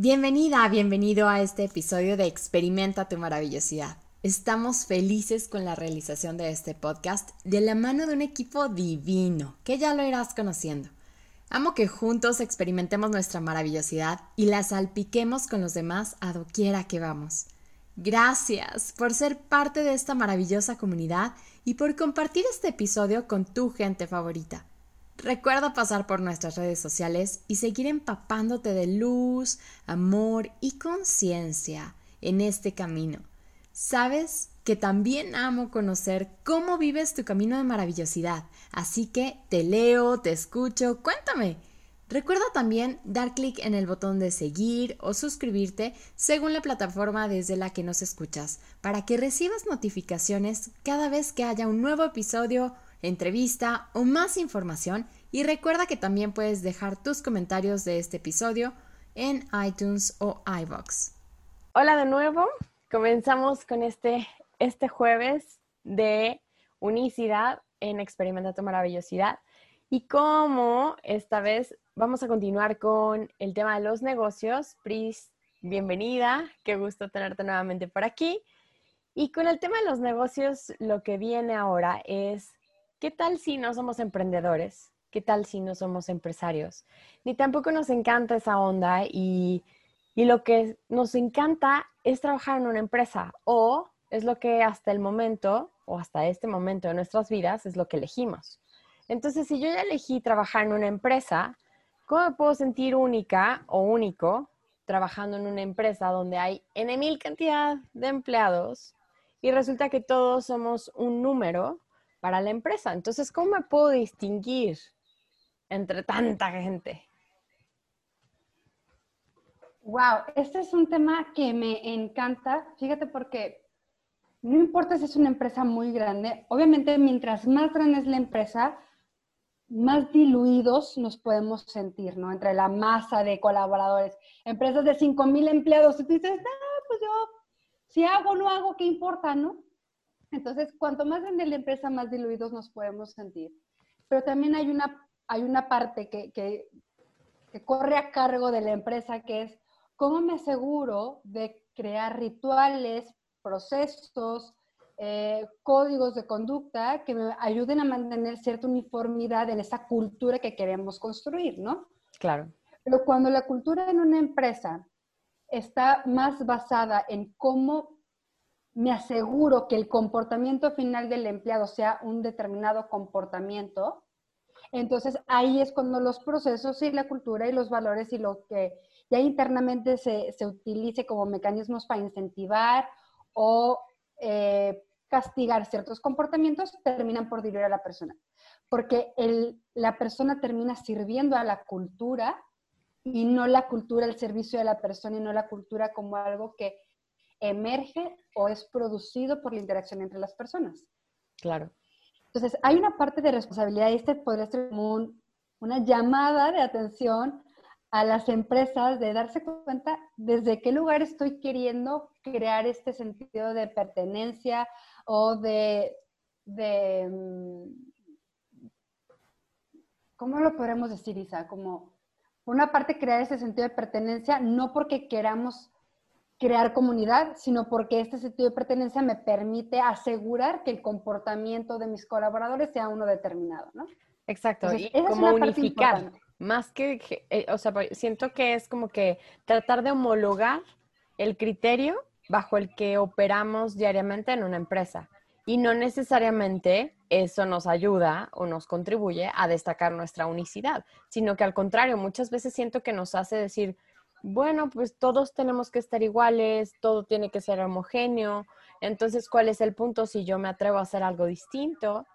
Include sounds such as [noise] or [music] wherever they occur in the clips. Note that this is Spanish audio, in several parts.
Bienvenida, bienvenido a este episodio de Experimenta tu maravillosidad. Estamos felices con la realización de este podcast de la mano de un equipo divino, que ya lo irás conociendo. Amo que juntos experimentemos nuestra maravillosidad y la salpiquemos con los demás a doquiera que vamos. Gracias por ser parte de esta maravillosa comunidad y por compartir este episodio con tu gente favorita. Recuerda pasar por nuestras redes sociales y seguir empapándote de luz, amor y conciencia en este camino. Sabes que también amo conocer cómo vives tu camino de maravillosidad, así que te leo, te escucho, cuéntame. Recuerda también dar clic en el botón de seguir o suscribirte según la plataforma desde la que nos escuchas, para que recibas notificaciones cada vez que haya un nuevo episodio entrevista o más información y recuerda que también puedes dejar tus comentarios de este episodio en iTunes o iBox. Hola de nuevo, comenzamos con este, este jueves de unicidad en Experimenta tu Maravillosidad y como esta vez vamos a continuar con el tema de los negocios. Pris, bienvenida, qué gusto tenerte nuevamente por aquí. Y con el tema de los negocios, lo que viene ahora es ¿qué tal si no somos emprendedores? ¿Qué tal si no somos empresarios? Ni tampoco nos encanta esa onda y, y lo que nos encanta es trabajar en una empresa o es lo que hasta el momento o hasta este momento de nuestras vidas es lo que elegimos. Entonces, si yo ya elegí trabajar en una empresa, ¿cómo me puedo sentir única o único trabajando en una empresa donde hay N mil cantidad de empleados y resulta que todos somos un número para la empresa. Entonces, ¿cómo me puedo distinguir entre tanta gente? Wow, este es un tema que me encanta. Fíjate porque no importa si es una empresa muy grande, obviamente mientras más grande es la empresa, más diluidos nos podemos sentir, ¿no? Entre la masa de colaboradores. Empresas de 5 mil empleados, y tú dices, ah, pues yo, si hago o no hago, ¿qué importa, no? Entonces, cuanto más grande la empresa, más diluidos nos podemos sentir. Pero también hay una, hay una parte que, que, corre a cargo de la empresa, que es cómo me aseguro de crear rituales, procesos, eh, códigos de conducta que me ayuden a mantener cierta uniformidad en esa cultura que queremos construir, ¿no? Claro. Pero cuando la cultura en una empresa está más basada en cómo me aseguro que el comportamiento final del empleado sea un determinado comportamiento, entonces ahí es cuando los procesos y la cultura y los valores y lo que ya internamente se, se utilice como mecanismos para incentivar o eh, castigar ciertos comportamientos terminan por diluir a la persona. Porque el, la persona termina sirviendo a la cultura y no la cultura al servicio de la persona y no la cultura como algo que emerge o es producido por la interacción entre las personas. Claro. Entonces, hay una parte de responsabilidad y este podría ser como una llamada de atención a las empresas de darse cuenta desde qué lugar estoy queriendo crear este sentido de pertenencia o de, de mm, ¿cómo lo podemos decir, Isa? Como, por una parte, crear ese sentido de pertenencia, no porque queramos crear comunidad, sino porque este sentido de pertenencia me permite asegurar que el comportamiento de mis colaboradores sea uno determinado, ¿no? Exacto, y como unificar, más que, eh, o sea, siento que es como que tratar de homologar el criterio bajo el que operamos diariamente en una empresa. Y no necesariamente eso nos ayuda o nos contribuye a destacar nuestra unicidad, sino que al contrario, muchas veces siento que nos hace decir, bueno, pues todos tenemos que estar iguales, todo tiene que ser homogéneo. Entonces, ¿cuál es el punto si yo me atrevo a hacer algo distinto?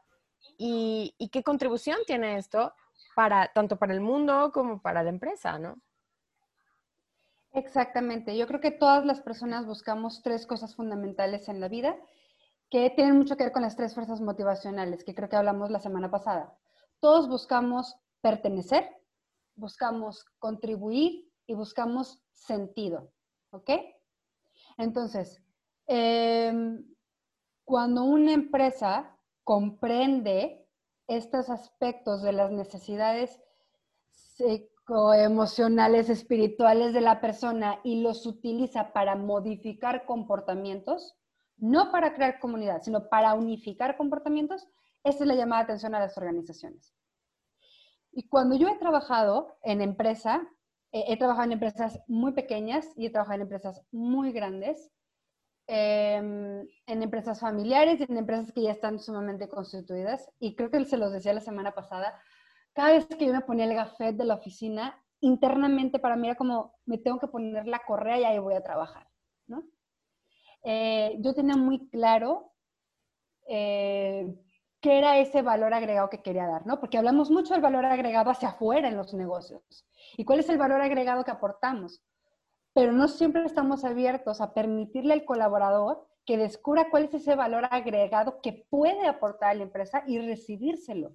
¿Y, qué contribución tiene esto para tanto para el mundo como para la empresa, no? Exactamente. Yo creo que todas las personas buscamos tres cosas fundamentales en la vida que tienen mucho que ver con las tres fuerzas motivacionales que creo que hablamos la semana pasada. Todos buscamos pertenecer, buscamos contribuir y buscamos sentido, ¿ok? Entonces, em, cuando una empresa comprende estos aspectos de las necesidades emocionales, espirituales de la persona y los utiliza para modificar comportamientos, no para crear comunidad, sino para unificar comportamientos, esa es la llamada atención a las organizaciones. Y cuando yo he trabajado en empresa, he trabajado en empresas muy pequeñas y he trabajado en empresas muy grandes, em, en empresas familiares y en empresas que ya están sumamente constituidas. Y creo que se los decía la semana pasada, cada vez que yo me ponía el gafet de la oficina, internamente para mí era como, me tengo que poner la correa y ahí voy a trabajar, ¿no? Eh, yo tenía muy claro eh, qué era ese valor agregado que quería dar, ¿no? Porque hablamos mucho del valor agregado hacia afuera en los negocios. ¿Y cuál es el valor agregado que aportamos? Pero no siempre estamos abiertos a permitirle al colaborador que descubra cuál es ese valor agregado que puede aportar a la empresa y recibírselo.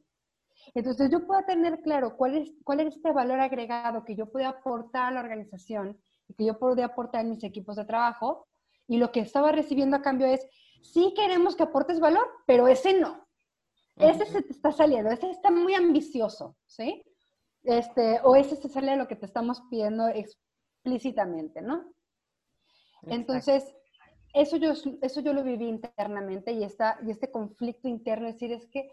Entonces yo puedo tener claro cuál es, cuál es este valor agregado que yo puedo aportar a la organización y que yo puedo aportar en mis equipos de trabajo. Y lo que estaba recibiendo a cambio es, sí queremos que aportes valor, pero ese no. Ese se te está saliendo, ese está muy ambicioso, ¿sí? Este, o ese se sale de lo que te estamos pidiendo explícitamente, ¿no? Entonces, eso yo, eso yo lo viví internamente y, esta, y este conflicto interno, es decir, es que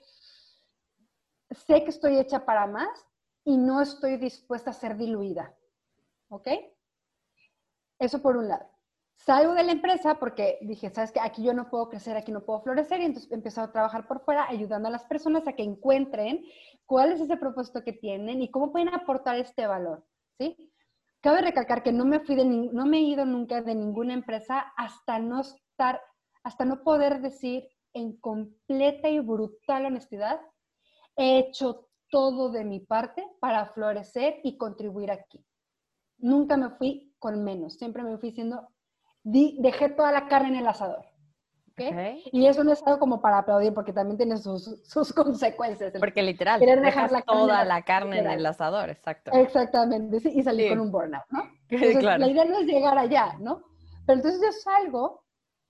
sé que estoy hecha para más y no estoy dispuesta a ser diluida. ¿Ok? Eso por un lado. Salgo de la empresa porque dije, sabes que aquí yo no puedo crecer, aquí no puedo florecer, y entonces empecé a trabajar por fuera ayudando a las personas a que encuentren cuál es ese propósito que tienen y cómo pueden aportar este valor, ¿sí? Cabe recalcar que no me fui de no me he ido nunca de ninguna empresa hasta no estar, hasta no poder decir en completa y brutal honestidad he hecho todo de mi parte para florecer y contribuir aquí. Nunca me fui con menos, siempre me fui diciendo, dejé toda la carne en el asador. ¿okay? Y eso no es algo como para aplaudir, porque también tiene sus, sus consecuencias. Porque literal, dejar la toda la carne en el asador, exacto. Exactamente, sí, y salir con un burnout, ¿no? [laughs] La idea no es llegar allá, ¿no? Pero entonces yo salgo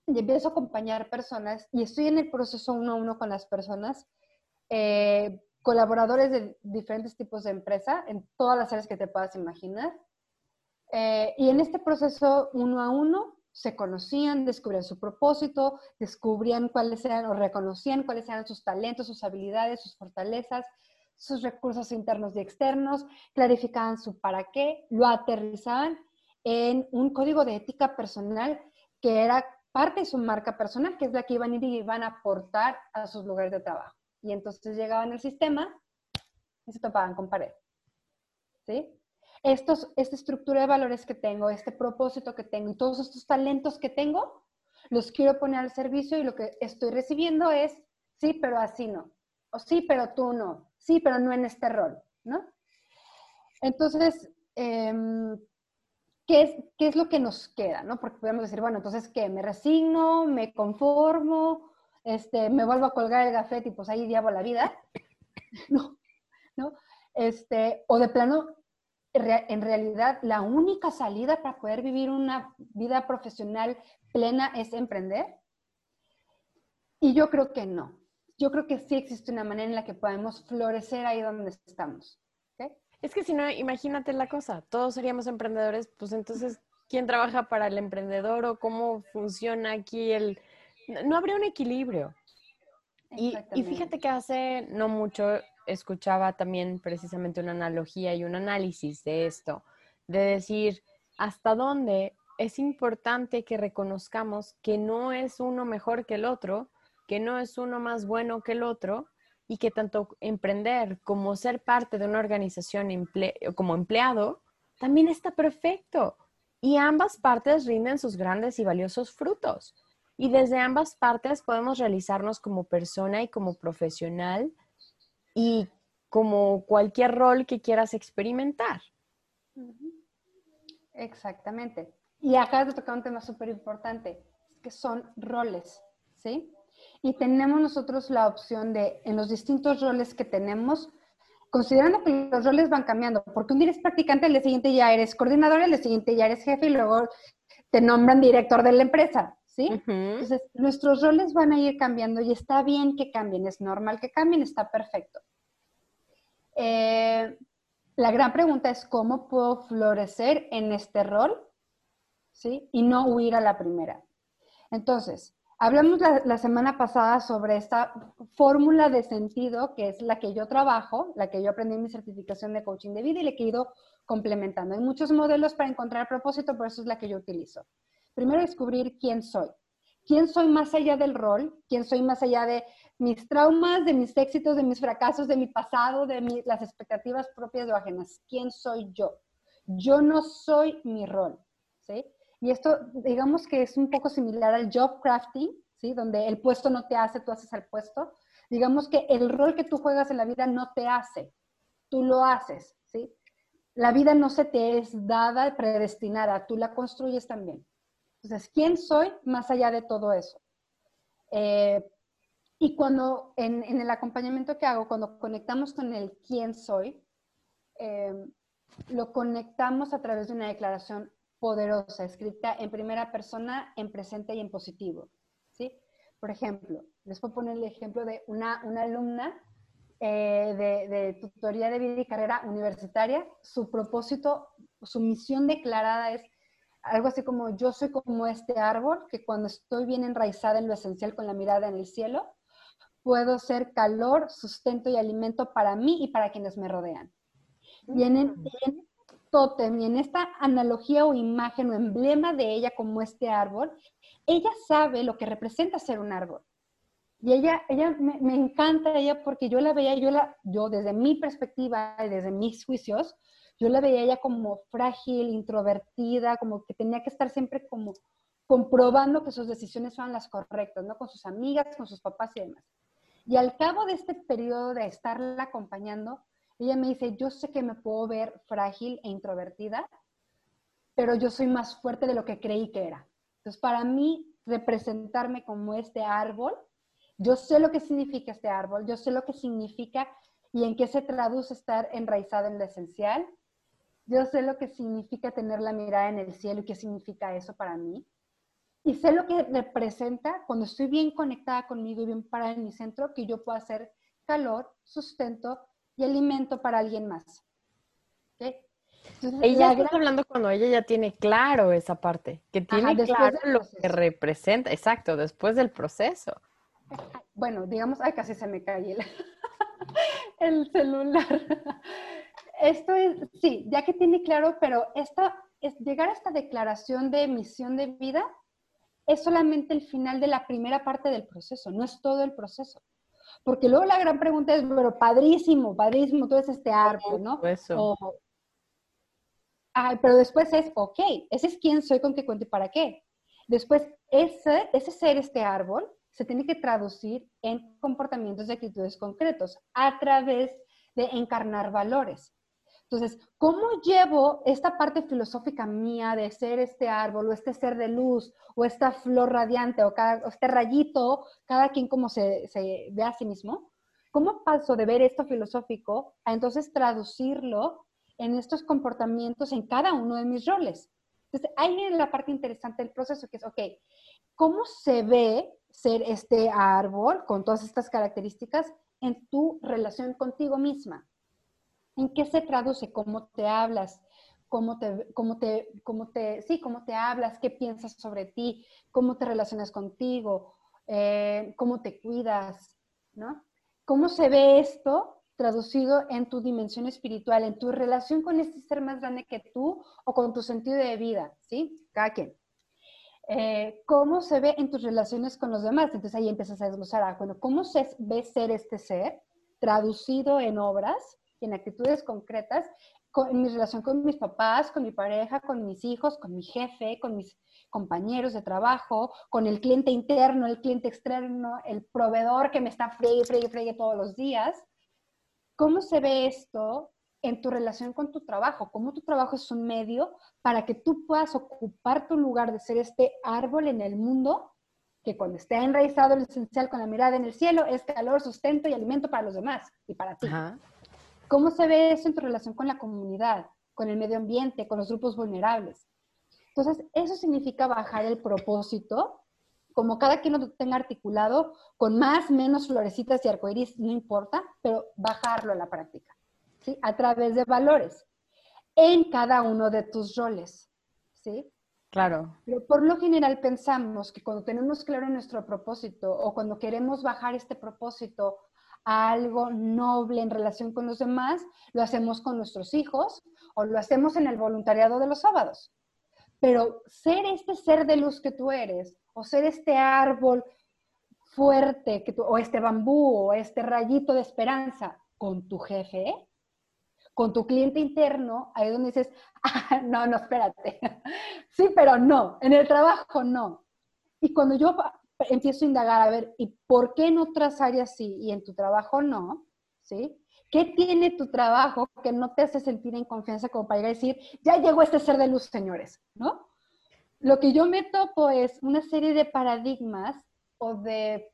y empiezo a acompañar personas y estoy en el proceso uno a uno con las personas eh, colaboradores de diferentes tipos de empresa en todas las áreas que te puedas imaginar. Eh, y en este proceso, uno a uno, se conocían, descubrían su propósito, descubrían cuáles eran o reconocían cuáles eran sus talentos, sus habilidades, sus fortalezas, sus recursos internos y externos, clarificaban su para qué, lo aterrizaban en un código de ética personal que era parte de su marca personal, que es la que iban a ir y iban a aportar a sus lugares de trabajo y entonces llegaban al sistema y se topaban con pared. ¿Sí? Estos, esta estructura de valores que tengo, este propósito que tengo y todos estos talentos que tengo, los quiero poner al servicio y lo que estoy recibiendo es, sí, pero así no. O sí, pero tú no. Sí, pero no en este rol, ¿no? Entonces, em, ¿qué, es, ¿qué es lo que nos queda, no? Porque podemos decir, bueno, entonces, ¿qué? ¿Me resigno? ¿Me conformo? este, me vuelvo a colgar el gafete y pues ahí diabo la vida. [laughs] no, ¿no? Este, o de plano, en realidad la única salida para poder vivir una vida profesional plena es emprender. Y yo creo que no. Yo creo que sí existe una manera en la que podemos florecer ahí donde estamos. Es que si no, imagínate la cosa, todos seríamos emprendedores, pues entonces, ¿quién trabaja para el emprendedor o cómo funciona aquí el, no habría un equilibrio. Y, fíjate que hace no mucho escuchaba también precisamente una analogía y un análisis de esto, de decir hasta dónde es importante que reconozcamos que no es uno mejor que el otro, que no es uno más bueno que el otro y que tanto emprender como ser parte de una organización como empleado también está perfecto y ambas partes rinden sus grandes y valiosos frutos. Y desde ambas partes podemos realizarnos como persona y como profesional y como cualquier rol que quieras experimentar. Exactamente. Y acá de tocar un tema súper importante, que son roles, ¿sí? Y tenemos nosotros la opción de, en los distintos roles que tenemos, considerando que los roles van cambiando, porque un día eres practicante, el día siguiente ya eres coordinador, el día siguiente ya eres jefe y luego te nombran director de la empresa. ¿sí? Entonces, nuestros roles van a ir cambiando y está bien que cambien, es normal que cambien, está perfecto. Eh, la gran pregunta es cómo puedo florecer en este rol, ¿sí? Y no huir a la primera. Entonces, hablamos la, semana pasada sobre esta fórmula de sentido que es la que yo trabajo, la que yo aprendí en mi certificación de coaching de vida y le he ido complementando. Hay muchos modelos para encontrar propósito, pero eso es la que yo utilizo. Primero, descubrir quién soy. ¿Quién soy más allá del rol? ¿Quién soy más allá de mis traumas, de mis éxitos, de mis fracasos, de mi pasado, de las expectativas propias o ajenas? ¿Quién soy yo? Yo no soy mi rol, ¿sí? Y esto, digamos que es un poco similar al job crafting, ¿sí? Donde el puesto no te hace, tú haces el puesto. Digamos que el rol que tú juegas en la vida no te hace, tú lo haces, ¿sí? La vida no se te es dada, predestinada, tú la construyes también. Entonces, ¿quién soy más allá de todo eso? Eh, y cuando en, el acompañamiento que hago, cuando conectamos con el quién soy, eh, lo conectamos a través de una declaración poderosa, escrita en primera persona, en presente y en positivo. ¿sí? Por ejemplo, les puedo poner el ejemplo de una, una alumna eh, de, de, tutoría de vida y carrera universitaria. Su propósito, su misión declarada es algo así como yo soy como este árbol que cuando estoy bien enraizada en lo esencial con la mirada en el cielo, puedo ser calor, sustento y alimento para mí y para quienes me rodean. Y en, en este tótem y en esta analogía o imagen o emblema de ella como este árbol, ella sabe lo que representa ser un árbol. Y ella, ella me, me, encanta ella porque yo la veía, yo, la, yo desde mi perspectiva y desde mis juicios, yo la veía ella como frágil, introvertida, como que tenía que estar siempre como comprobando que sus decisiones fueran las correctas, ¿no? Con sus amigas, con sus papás y demás. Y al cabo de este periodo de estarla acompañando, ella me dice, yo sé que me puedo ver frágil e introvertida, pero yo soy más fuerte de lo que creí que era. Entonces, para mí, representarme como este árbol, yo sé lo que significa este árbol, yo sé lo que significa y en qué se traduce estar enraizado en lo esencial, yo sé lo que significa tener la mirada en el cielo y qué significa eso para mí. Y sé lo que representa cuando estoy bien conectada conmigo y bien parada en mi centro, que yo pueda hacer calor, sustento y alimento para alguien más. ella está hablando cuando ella ya tiene claro esa parte, que tiene claro lo que representa, exacto, después del proceso. Bueno, digamos, ay, casi se me cae el, [laughs] el celular esto es, sí, ya que tiene claro, pero esta, es, llegar a esta declaración de misión de vida es solamente el final de la primera parte del proceso, no es todo el proceso. Porque luego la gran pregunta es, pero padrísimo, padrísimo, todo es este árbol, ¿no? Eso. ay, pero después es, ok, ese es quién soy, con qué cuento y para qué. Después, ese, ese ser este árbol se tiene que traducir en comportamientos y actitudes concretos a través de encarnar valores. Entonces, ¿cómo llevo esta parte filosófica mía de ser este árbol o este ser de luz o esta flor radiante o, este rayito, cada quien como se, ve a sí mismo? ¿Cómo paso de ver esto filosófico a entonces traducirlo en estos comportamientos en cada uno de mis roles? Entonces, ahí viene la parte interesante del proceso, que es, ok, ¿cómo se ve ser este árbol con todas estas características en tu relación contigo misma? ¿En qué se traduce? ¿Cómo te hablas? ¿Cómo te, cómo te, cómo te, sí, cómo te hablas? ¿Qué piensas sobre ti? ¿Cómo te relacionas contigo? Eh, ¿Cómo te cuidas? ¿No? ¿Cómo se ve esto traducido en tu dimensión espiritual, en tu relación con este ser más grande que tú o con tu sentido de vida? ¿Sí? Cada quien. Eh, ¿Cómo se ve en tus relaciones con los demás? Entonces ahí empiezas a desglosar, ah, bueno, ¿cómo se ve ser este ser traducido en obras? En actitudes concretas en mi relación con mis papás, con mi pareja, con mis hijos, con mi jefe, con mis compañeros de trabajo, con el cliente interno, el cliente externo, el proveedor que me está fregue, fregue, fregue todos los días. ¿Cómo se ve esto en tu relación con tu trabajo? ¿Cómo tu trabajo es un medio para que tú puedas ocupar tu lugar de ser este árbol en el mundo que cuando esté enraizado el esencial con la mirada en el cielo es calor, sustento y alimento para los demás y para ti? ¿Cómo se ve eso en tu relación con la comunidad, con el medio ambiente, con los grupos vulnerables? Entonces, eso significa bajar el propósito, como cada quien lo tenga articulado, con más, menos florecitas y arcoíris, no importa, pero bajarlo a la práctica. ¿sí? A través de valores en cada uno de tus roles, ¿sí? Claro. Pero por lo general pensamos que cuando tenemos claro nuestro propósito o cuando queremos bajar este propósito algo noble en relación con los demás, lo hacemos con nuestros hijos o lo hacemos en el voluntariado de los sábados. Pero ser este ser de luz que tú eres o ser este árbol fuerte o este bambú o este rayito de esperanza con tu jefe, con tu cliente interno, ahí donde dices, [laughs] ah, no, no, espérate. [laughs] sí, pero no, en el trabajo no. Y cuando yo empiezo a indagar, a ver, ¿y por qué en otras áreas sí y en tu trabajo no? ¿Sí? ¿Qué tiene tu trabajo que no te hace sentir en confianza como para llegar a decir, ya llegó este ser de luz, señores? ¿No? Lo que yo me topo es una serie de paradigmas o de,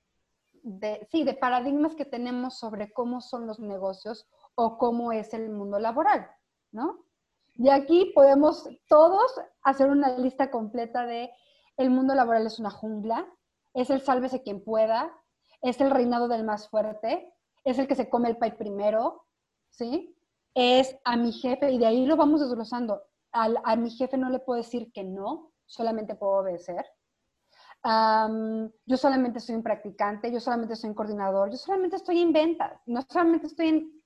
de, sí, de paradigmas que tenemos sobre cómo son los negocios o cómo es el mundo laboral, ¿no? Y aquí podemos todos hacer una lista completa de el mundo laboral es una jungla, es el sálvese quien pueda, es el reinado del más fuerte, es el que se come el pay primero, ¿sí? Es a mi jefe, y de ahí lo vamos desglosando. a mi jefe no le puedo decir que no, solamente puedo obedecer. yo solamente soy un practicante, yo solamente soy un coordinador, yo solamente estoy en ventas, no solamente estoy en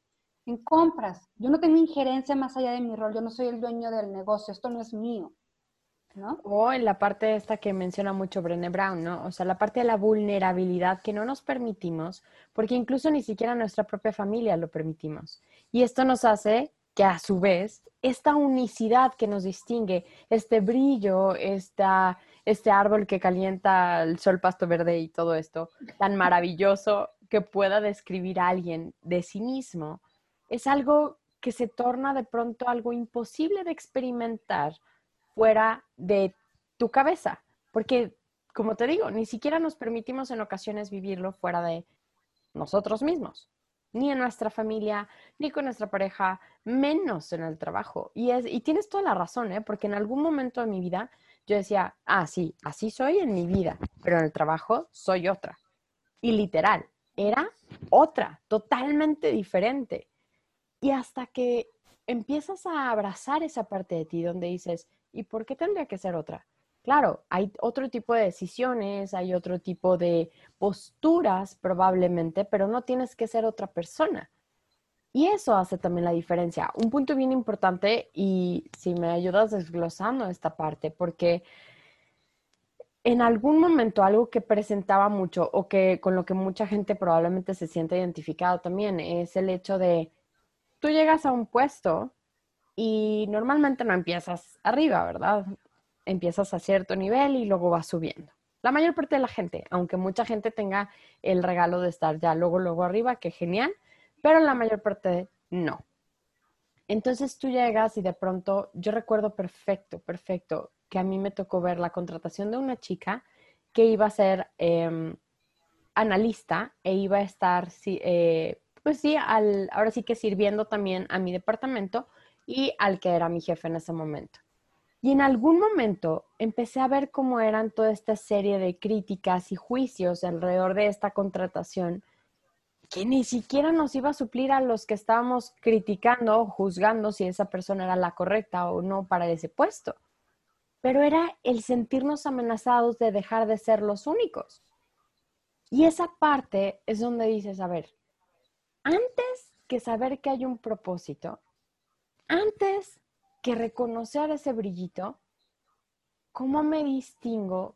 en compras. Yo no tengo injerencia más allá de mi rol, yo no soy el dueño del negocio, esto no es mío. O en la parte esta que menciona mucho Brené Brown, ¿no? O sea, la parte de la vulnerabilidad que no nos permitimos, porque incluso ni siquiera nuestra propia familia lo permitimos. Y esto nos hace que a su vez, esta unicidad que nos distingue, este brillo, esta, este árbol que calienta el sol, pasto verde y todo esto, tan maravilloso que pueda describir a alguien de sí mismo, es algo que se torna de pronto algo imposible de experimentar fuera de tu cabeza, porque, como te digo, ni siquiera nos permitimos en ocasiones vivirlo fuera de nosotros mismos, ni en nuestra familia, ni con nuestra pareja, menos en el trabajo. Y, es, y tienes toda la razón, ¿eh? porque en algún momento de mi vida yo decía, ah, sí, así soy en mi vida, pero en el trabajo soy otra. Y literal, era otra, totalmente diferente. Y hasta que empiezas a abrazar esa parte de ti donde dices, ¿y por qué tendría que ser otra? Claro, hay otro tipo de decisiones, hay otro tipo de posturas probablemente, pero no tienes que ser otra persona. Y eso hace también la diferencia. Un punto bien importante, y si me ayudas desglosando esta parte, porque en algún momento algo que presentaba mucho o que con lo que mucha gente probablemente se siente identificado también es el hecho de tú llegas a un puesto y normalmente no empiezas arriba, ¿verdad? Empiezas a cierto nivel y luego vas subiendo. La mayor parte de la gente, aunque mucha gente tenga el regalo de estar ya luego, luego arriba, que genial, pero la mayor parte no. Entonces tú llegas y de pronto, yo recuerdo perfecto, perfecto, que a mí me tocó ver la contratación de una chica que iba a ser em, analista e iba a estar eh, pues sí, ahora sí que sirviendo también a mi departamento y al que era mi jefe en ese momento. Y en algún momento empecé a ver cómo eran toda esta serie de críticas y juicios alrededor de esta contratación que ni siquiera nos iba a suplir a los que estábamos criticando o juzgando si esa persona era la correcta o no para ese puesto. Pero era el sentirnos amenazados de dejar de ser los únicos. Y esa parte es donde dices, a ver, antes que saber que hay un propósito, antes que reconocer ese brillito, ¿cómo me distingo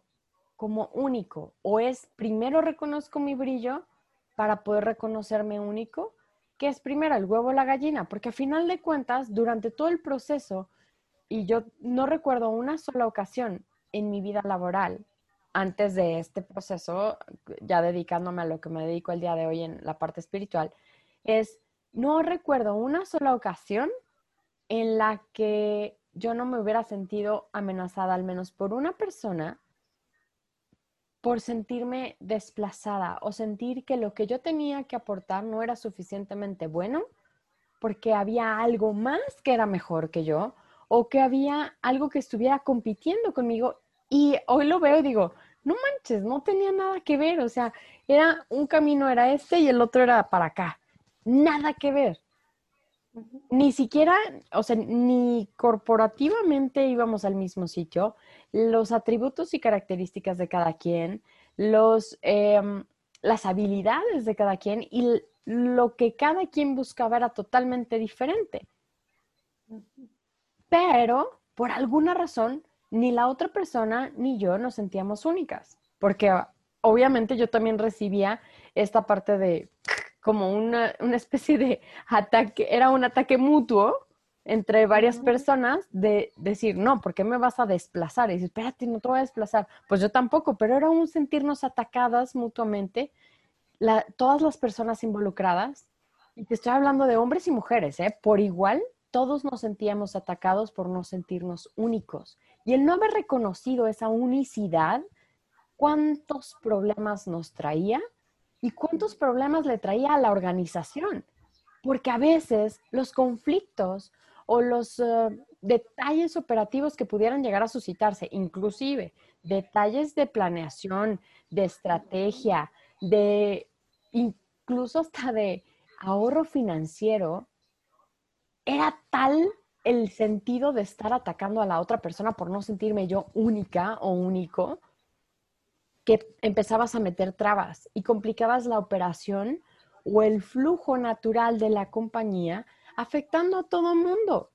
como único? ¿O es primero reconozco mi brillo para poder reconocerme único? ¿Qué es primero el huevo o la gallina? Porque a final de cuentas, durante todo el proceso, y yo no recuerdo una sola ocasión en mi vida laboral antes de este proceso, ya dedicándome a lo que me dedico el día de hoy en la parte espiritual, es, no recuerdo una sola ocasión en la que yo no me hubiera sentido amenazada, al menos por una persona, por sentirme desplazada o sentir que lo que yo tenía que aportar no era suficientemente bueno, porque había algo más que era mejor que yo o que había algo que estuviera compitiendo conmigo. Y hoy lo veo y digo, no manches, no tenía nada que ver, o sea, era un camino era este y el otro era para acá nada que ver. Ni siquiera, o sea, ni corporativamente íbamos al mismo sitio. Los atributos y características de cada quien, los, em, las habilidades de cada quien y lo que cada quien buscaba era totalmente diferente. Pero, por alguna razón, ni la otra persona ni yo nos sentíamos únicas, porque obviamente yo también recibía esta parte de como una, especie de ataque, era un ataque mutuo entre varias personas de decir, no, ¿por qué me vas a desplazar? Y decir, espérate, no te voy a desplazar. Pues yo tampoco, pero era un sentirnos atacadas mutuamente, todas las personas involucradas, y te estoy hablando de hombres y mujeres, ¿eh? por igual, todos nos sentíamos atacados por no sentirnos únicos. Y el no haber reconocido esa unicidad, ¿cuántos problemas nos traía? ¿Y cuántos problemas le traía a la organización? Porque a veces los conflictos o los eh, detalles operativos que pudieran llegar a suscitarse, inclusive detalles de planeación, de estrategia, de incluso hasta de ahorro financiero, era tal el sentido de estar atacando a la otra persona por no sentirme yo única o único, que empezabas a meter trabas y complicabas la operación o el flujo natural de la compañía, afectando a todo el mundo.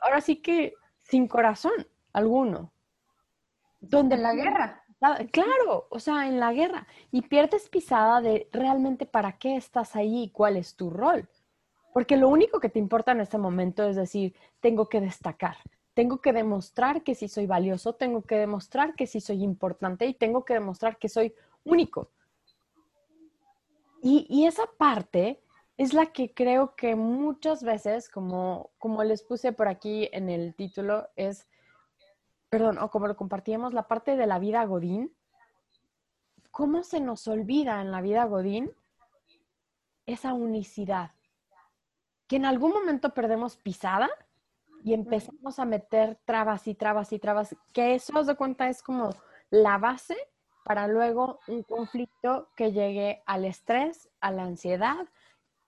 ahora sí que sin corazón alguno. Donde en la guerra. Claro, o sea, en la guerra. Y pierdes pisada de realmente para qué estás ahí y cuál es tu rol. Porque lo único que te importa en este momento es decir, tengo que destacar, tengo que demostrar que sí soy valioso, tengo que demostrar que sí soy importante y tengo que demostrar que soy único. Y, esa parte es la que creo que muchas veces, como, como les puse por aquí en el título, es, perdón, o como lo compartíamos, la parte de la vida Godín. ¿Cómo se nos olvida en la vida Godín esa unicidad? que en algún momento perdemos pisada y empezamos a meter trabas y trabas y trabas, que eso, os de cuenta, es como la base para luego un conflicto que llegue al estrés, a la ansiedad,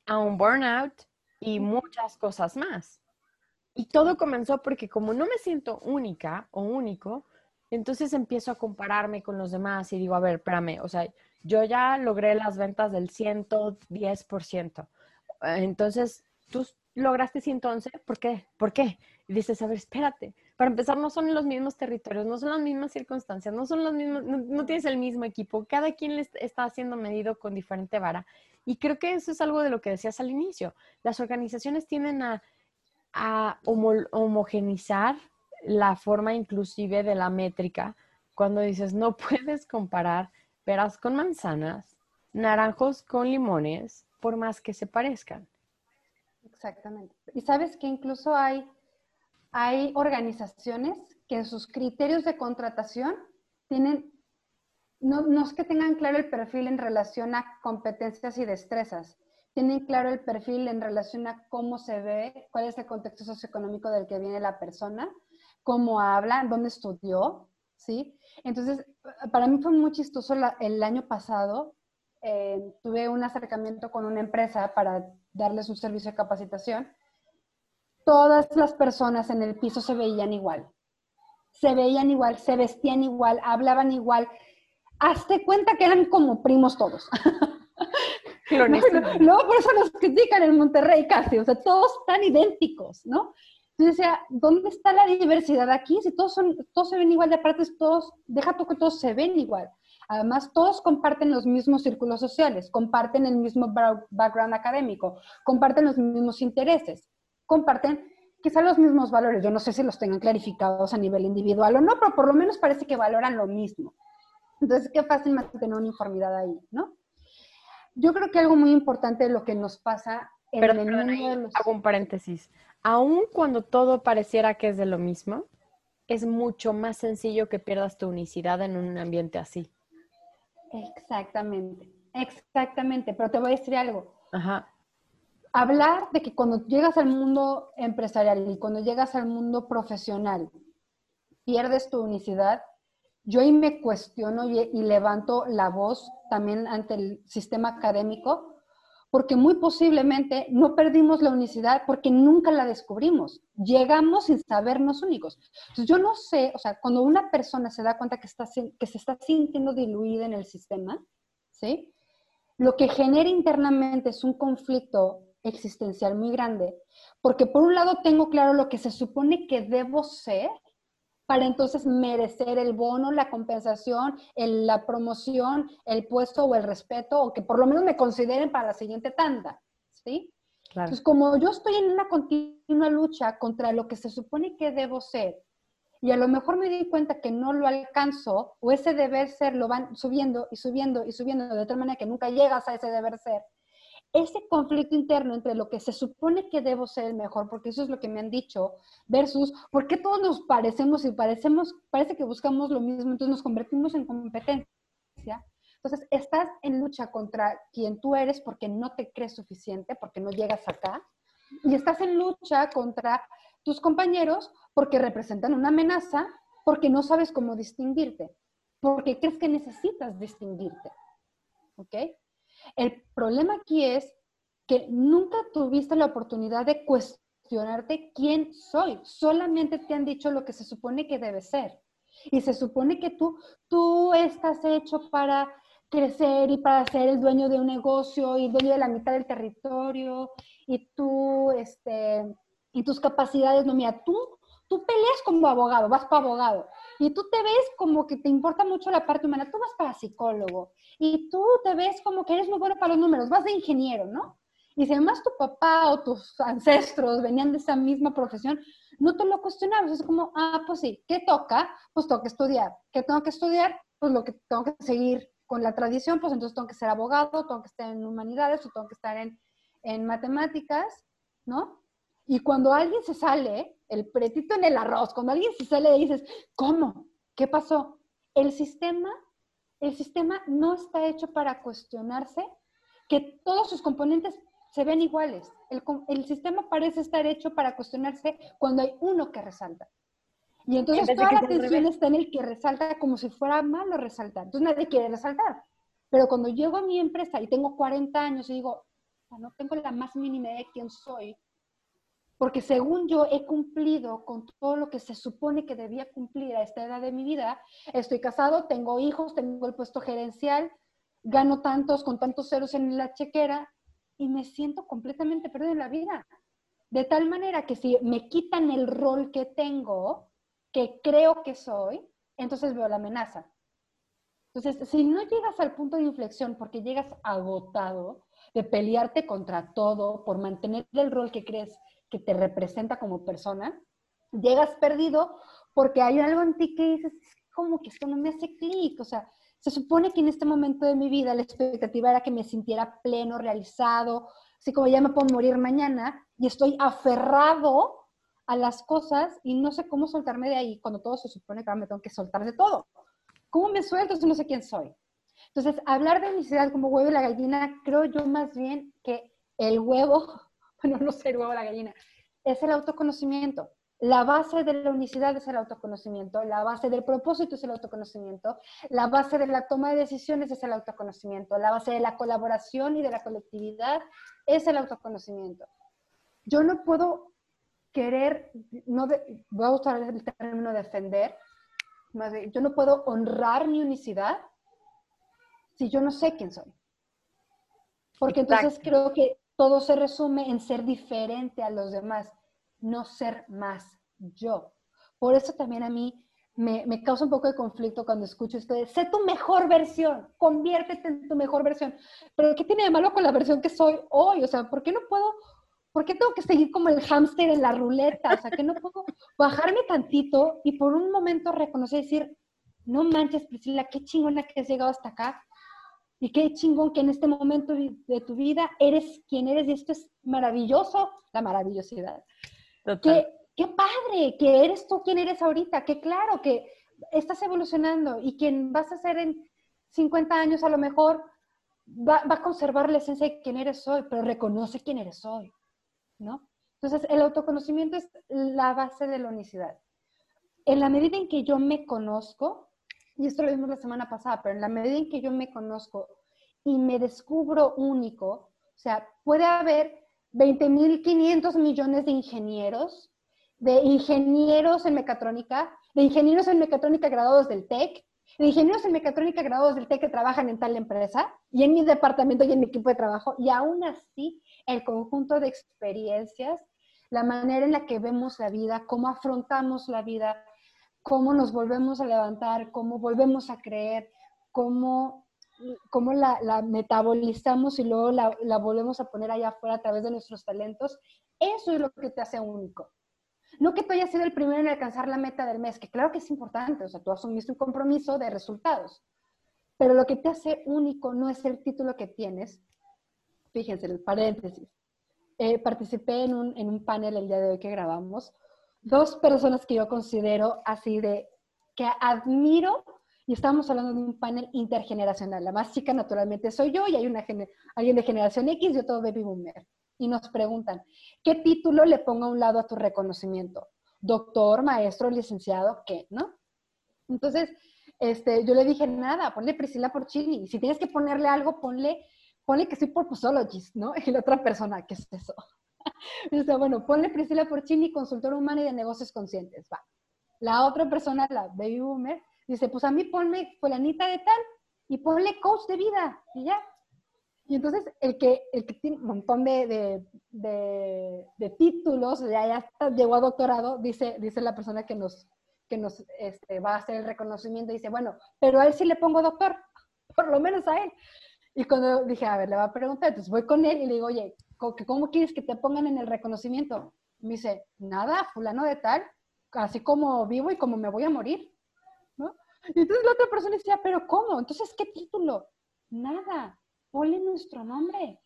a un burnout y muchas cosas más. Y todo comenzó porque como no me siento única o único, entonces empiezo a compararme con los demás y digo, a ver, espérame, o sea, yo ya logré las ventas del 110%. Entonces, tú lograste 111, ¿por qué? ¿Por qué? Y dices, a ver, espérate, para empezar, no son los mismos territorios, no son las mismas circunstancias, no son los mismos, no, tienes el mismo equipo, cada quien le está siendo medido con diferente vara. Y creo que eso es algo de lo que decías al inicio. Las organizaciones tienden a, a homogenizar la forma inclusive de la métrica cuando dices, no [laughs] puedes comparar peras con manzanas, naranjos con limones, por más que se parezcan. Exactamente. Y sabes que incluso hay, hay organizaciones que sus criterios de contratación tienen, no, no es que tengan claro el perfil en relación a competencias y destrezas, tienen claro el perfil en relación a cómo se ve, cuál es el contexto socioeconómico del que viene la persona, cómo habla, dónde estudió, ¿sí? Entonces, para mí fue muy chistoso el año pasado, eh, tuve un acercamiento con una empresa para darles un servicio de capacitación, todas las personas en el piso se veían igual. Se veían igual, se vestían igual, hablaban igual. Hazte cuenta que eran como primos todos. [laughs] Luego por eso nos critican en Monterrey casi, o sea, todos tan idénticos, ¿no? Entonces decía, ¿dónde está la diversidad aquí? Si todos, son, todos se ven igual, de aparte todos, deja tú que todos se ven igual. Además, todos comparten los mismos círculos sociales, comparten el mismo background académico, comparten los mismos intereses, comparten quizá los mismos valores. Yo no sé si los tengan clarificados a nivel individual o no, pero por lo menos parece que valoran lo mismo. Entonces, qué fácil mantener una uniformidad ahí, ¿no? Yo creo que algo muy importante de lo que nos pasa en el mundo de los... Hago un paréntesis. Aún cuando todo pareciera que es de lo mismo, es mucho más sencillo que pierdas tu unicidad en un ambiente así. Exactamente, exactamente. Pero te voy a decir algo. Hablar de que cuando llegas al mundo empresarial y cuando llegas al mundo profesional, pierdes tu unicidad, yo ahí me cuestiono y, levanto la voz también ante el sistema académico, porque muy posiblemente no perdimos la unicidad porque nunca la descubrimos. Llegamos sin sabernos únicos. Entonces, yo no sé, o sea, cuando una persona se da cuenta que, está, que se está sintiendo diluida en el sistema, ¿sí? Lo que genera internamente es un conflicto existencial muy grande, porque por un lado tengo claro lo que se supone que debo ser, para entonces merecer el bono, la compensación, la promoción, el puesto o el respeto, o que por lo menos me consideren para la siguiente tanda, ¿sí? Entonces, como yo estoy en una continua lucha contra lo que se supone que debo ser, y a lo mejor me di cuenta que no lo alcanzo, o ese deber ser lo van subiendo y subiendo y subiendo de tal manera que nunca llegas a ese deber ser, ese conflicto interno entre lo que se supone que debo ser el mejor, porque eso es lo que me han dicho, versus por qué todos nos parecemos y parecemos, parece que buscamos lo mismo, entonces nos convertimos en competencia. Entonces, estás en lucha contra quien tú eres porque no te crees suficiente, porque no llegas acá, y estás en lucha contra tus compañeros porque representan una amenaza, porque no sabes cómo distinguirte, porque crees que necesitas distinguirte. ¿Ok? El problema aquí es que nunca tuviste la oportunidad de cuestionarte quién soy. Solamente te han dicho lo que se supone que debe ser. Y se supone que tú, tú estás hecho para crecer y para ser el dueño de un negocio y dueño de la mitad del territorio y tú, este, y tus capacidades, no, mira, tú, tú peleas como abogado, vas para abogado y tú te ves como que te importa mucho la parte humana, tú vas para psicólogo y tú te ves como que eres muy bueno para los números, vas de ingeniero, ¿no? Y si además tu papá o tus ancestros venían de esa misma profesión, no te lo cuestionabas, es como, ah, pues sí, ¿qué toca? Pues tengo que estudiar. ¿Qué tengo que estudiar? Pues lo que tengo que seguir con la tradición, pues entonces tengo que ser abogado, tengo que estar en humanidades o tengo que estar en, en matemáticas, ¿no? Y cuando alguien se sale, el pretito en el arroz, cuando alguien se sale y dices, ¿cómo? ¿Qué pasó? El sistema, el sistema no está hecho para cuestionarse que todos sus componentes se ven iguales. El, el sistema parece estar hecho para cuestionarse cuando hay uno que resalta. Y entonces toda la atención está en el que resalta como si fuera malo resaltar. Entonces nadie quiere resaltar. Pero cuando llego a mi empresa y tengo 40 años y digo, no tengo la más mínima idea de quién soy, porque según yo he cumplido con todo lo que se supone que debía cumplir a esta edad de mi vida. Estoy casado, tengo hijos, tengo el puesto gerencial, gano tantos con tantos ceros en la chequera y me siento completamente perdida en la vida. De tal manera que si me quitan el rol que tengo, que creo que soy, entonces veo la amenaza. Entonces, si no llegas al punto de inflexión porque llegas agotado de pelearte contra todo por mantener el rol que crees que te representa como persona, llegas perdido porque hay algo en ti que dices, como que esto no me hace clic, o sea, se supone que en este momento de mi vida la expectativa era que me sintiera pleno, realizado, así como ya me puedo morir mañana y estoy aferrado a las cosas y no sé cómo soltarme de ahí cuando todo se supone que ahora me tengo que soltar de todo. ¿Cómo me suelto si no sé quién soy? Entonces, hablar de unicidad como huevo y la gallina, creo yo más bien que el huevo bueno, no sé, huevo la gallina, es el autoconocimiento. La base de la unicidad es el autoconocimiento, la base del propósito es el autoconocimiento, la base de la toma de decisiones es el autoconocimiento, la base de la colaboración y de la colectividad es el autoconocimiento. Yo no puedo querer, no voy a usar el término defender, yo no puedo honrar mi unicidad si yo no sé quién soy. Porque entonces creo que todo se resume en ser diferente a los demás, no ser más yo. Por eso también a mí me, causa un poco de conflicto cuando escucho esto de, sé tu mejor versión, conviértete en tu mejor versión. Pero ¿qué tiene de malo con la versión que soy hoy? O sea, ¿por qué no puedo, por qué tengo que seguir como el hámster en la ruleta? O sea, que no puedo bajarme tantito y por un momento reconocer y decir, no manches, Priscila, qué chingona que has llegado hasta acá. Y qué chingón que en este momento de tu vida eres quien eres y esto es maravilloso, la maravillosidad. Qué, qué padre que eres tú quien eres ahorita, que claro que estás evolucionando y quien vas a ser en 50 años a lo mejor va, va, a conservar la esencia de quién eres hoy, pero reconoce quién eres hoy, ¿no? Entonces, el autoconocimiento es la base de la unicidad. En la medida en que yo me conozco, y esto lo vimos la semana pasada, pero en la medida en que yo me conozco y me descubro único, O sea, puede haber 20.500 millones de ingenieros, de ingenieros en mecatrónica, de ingenieros en mecatrónica graduados del TEC, de ingenieros en mecatrónica graduados del TEC que trabajan en tal empresa y en mi departamento y en mi equipo de trabajo, y aún así el conjunto de experiencias, la manera en la que vemos la vida, cómo afrontamos la vida, cómo nos volvemos a levantar, cómo volvemos a creer, cómo, cómo la, metabolizamos y luego la, la volvemos a poner allá afuera a través de nuestros talentos, eso es lo que te hace único. No que tú hayas sido el primero en alcanzar la meta del mes, que claro que es importante, o sea, tú asumiste un compromiso de resultados, pero lo que te hace único no es el título que tienes. Fíjense, el paréntesis. Eh, participé en un, en un panel el día de hoy que grabamos. Dos personas que yo considero así de que admiro y estamos hablando de un panel intergeneracional. La más chica naturalmente soy yo y hay una alguien de generación X y otro baby boomer y nos preguntan, ¿qué título le pongo a un lado a tu reconocimiento? Doctor, maestro, licenciado, ¿qué? ¿No? Entonces, este, yo le dije, nada, ponle Priscila Porcini. Si tienes que ponerle algo, ponle, ponle que soy purposologist, ¿no? [laughs] Y la otra persona, ¿qué es eso? [laughs] Dice, bueno, ponle Priscila Porcini, consultor humano y de negocios conscientes, va. La otra persona, la baby boomer, dice, pues a mí ponme fulanita de tal y ponle coach de vida y ya. Y entonces el que, el que tiene un montón de, de, de, títulos, ya, ya llegó a doctorado, dice, dice la persona que nos, que nos este, va a hacer el reconocimiento, dice, bueno, pero a él sí le pongo doctor, [laughs] por lo menos a él. Y cuando dije, a ver, le va a preguntar, entonces voy con él y le digo, oye, ¿cómo quieres que te pongan en el reconocimiento? Me dice, nada, fulano de tal, así como vivo y como me voy a morir. ¿no? Y entonces la otra persona decía, pero ¿cómo? Entonces, ¿qué título? Nada ponle nuestro nombre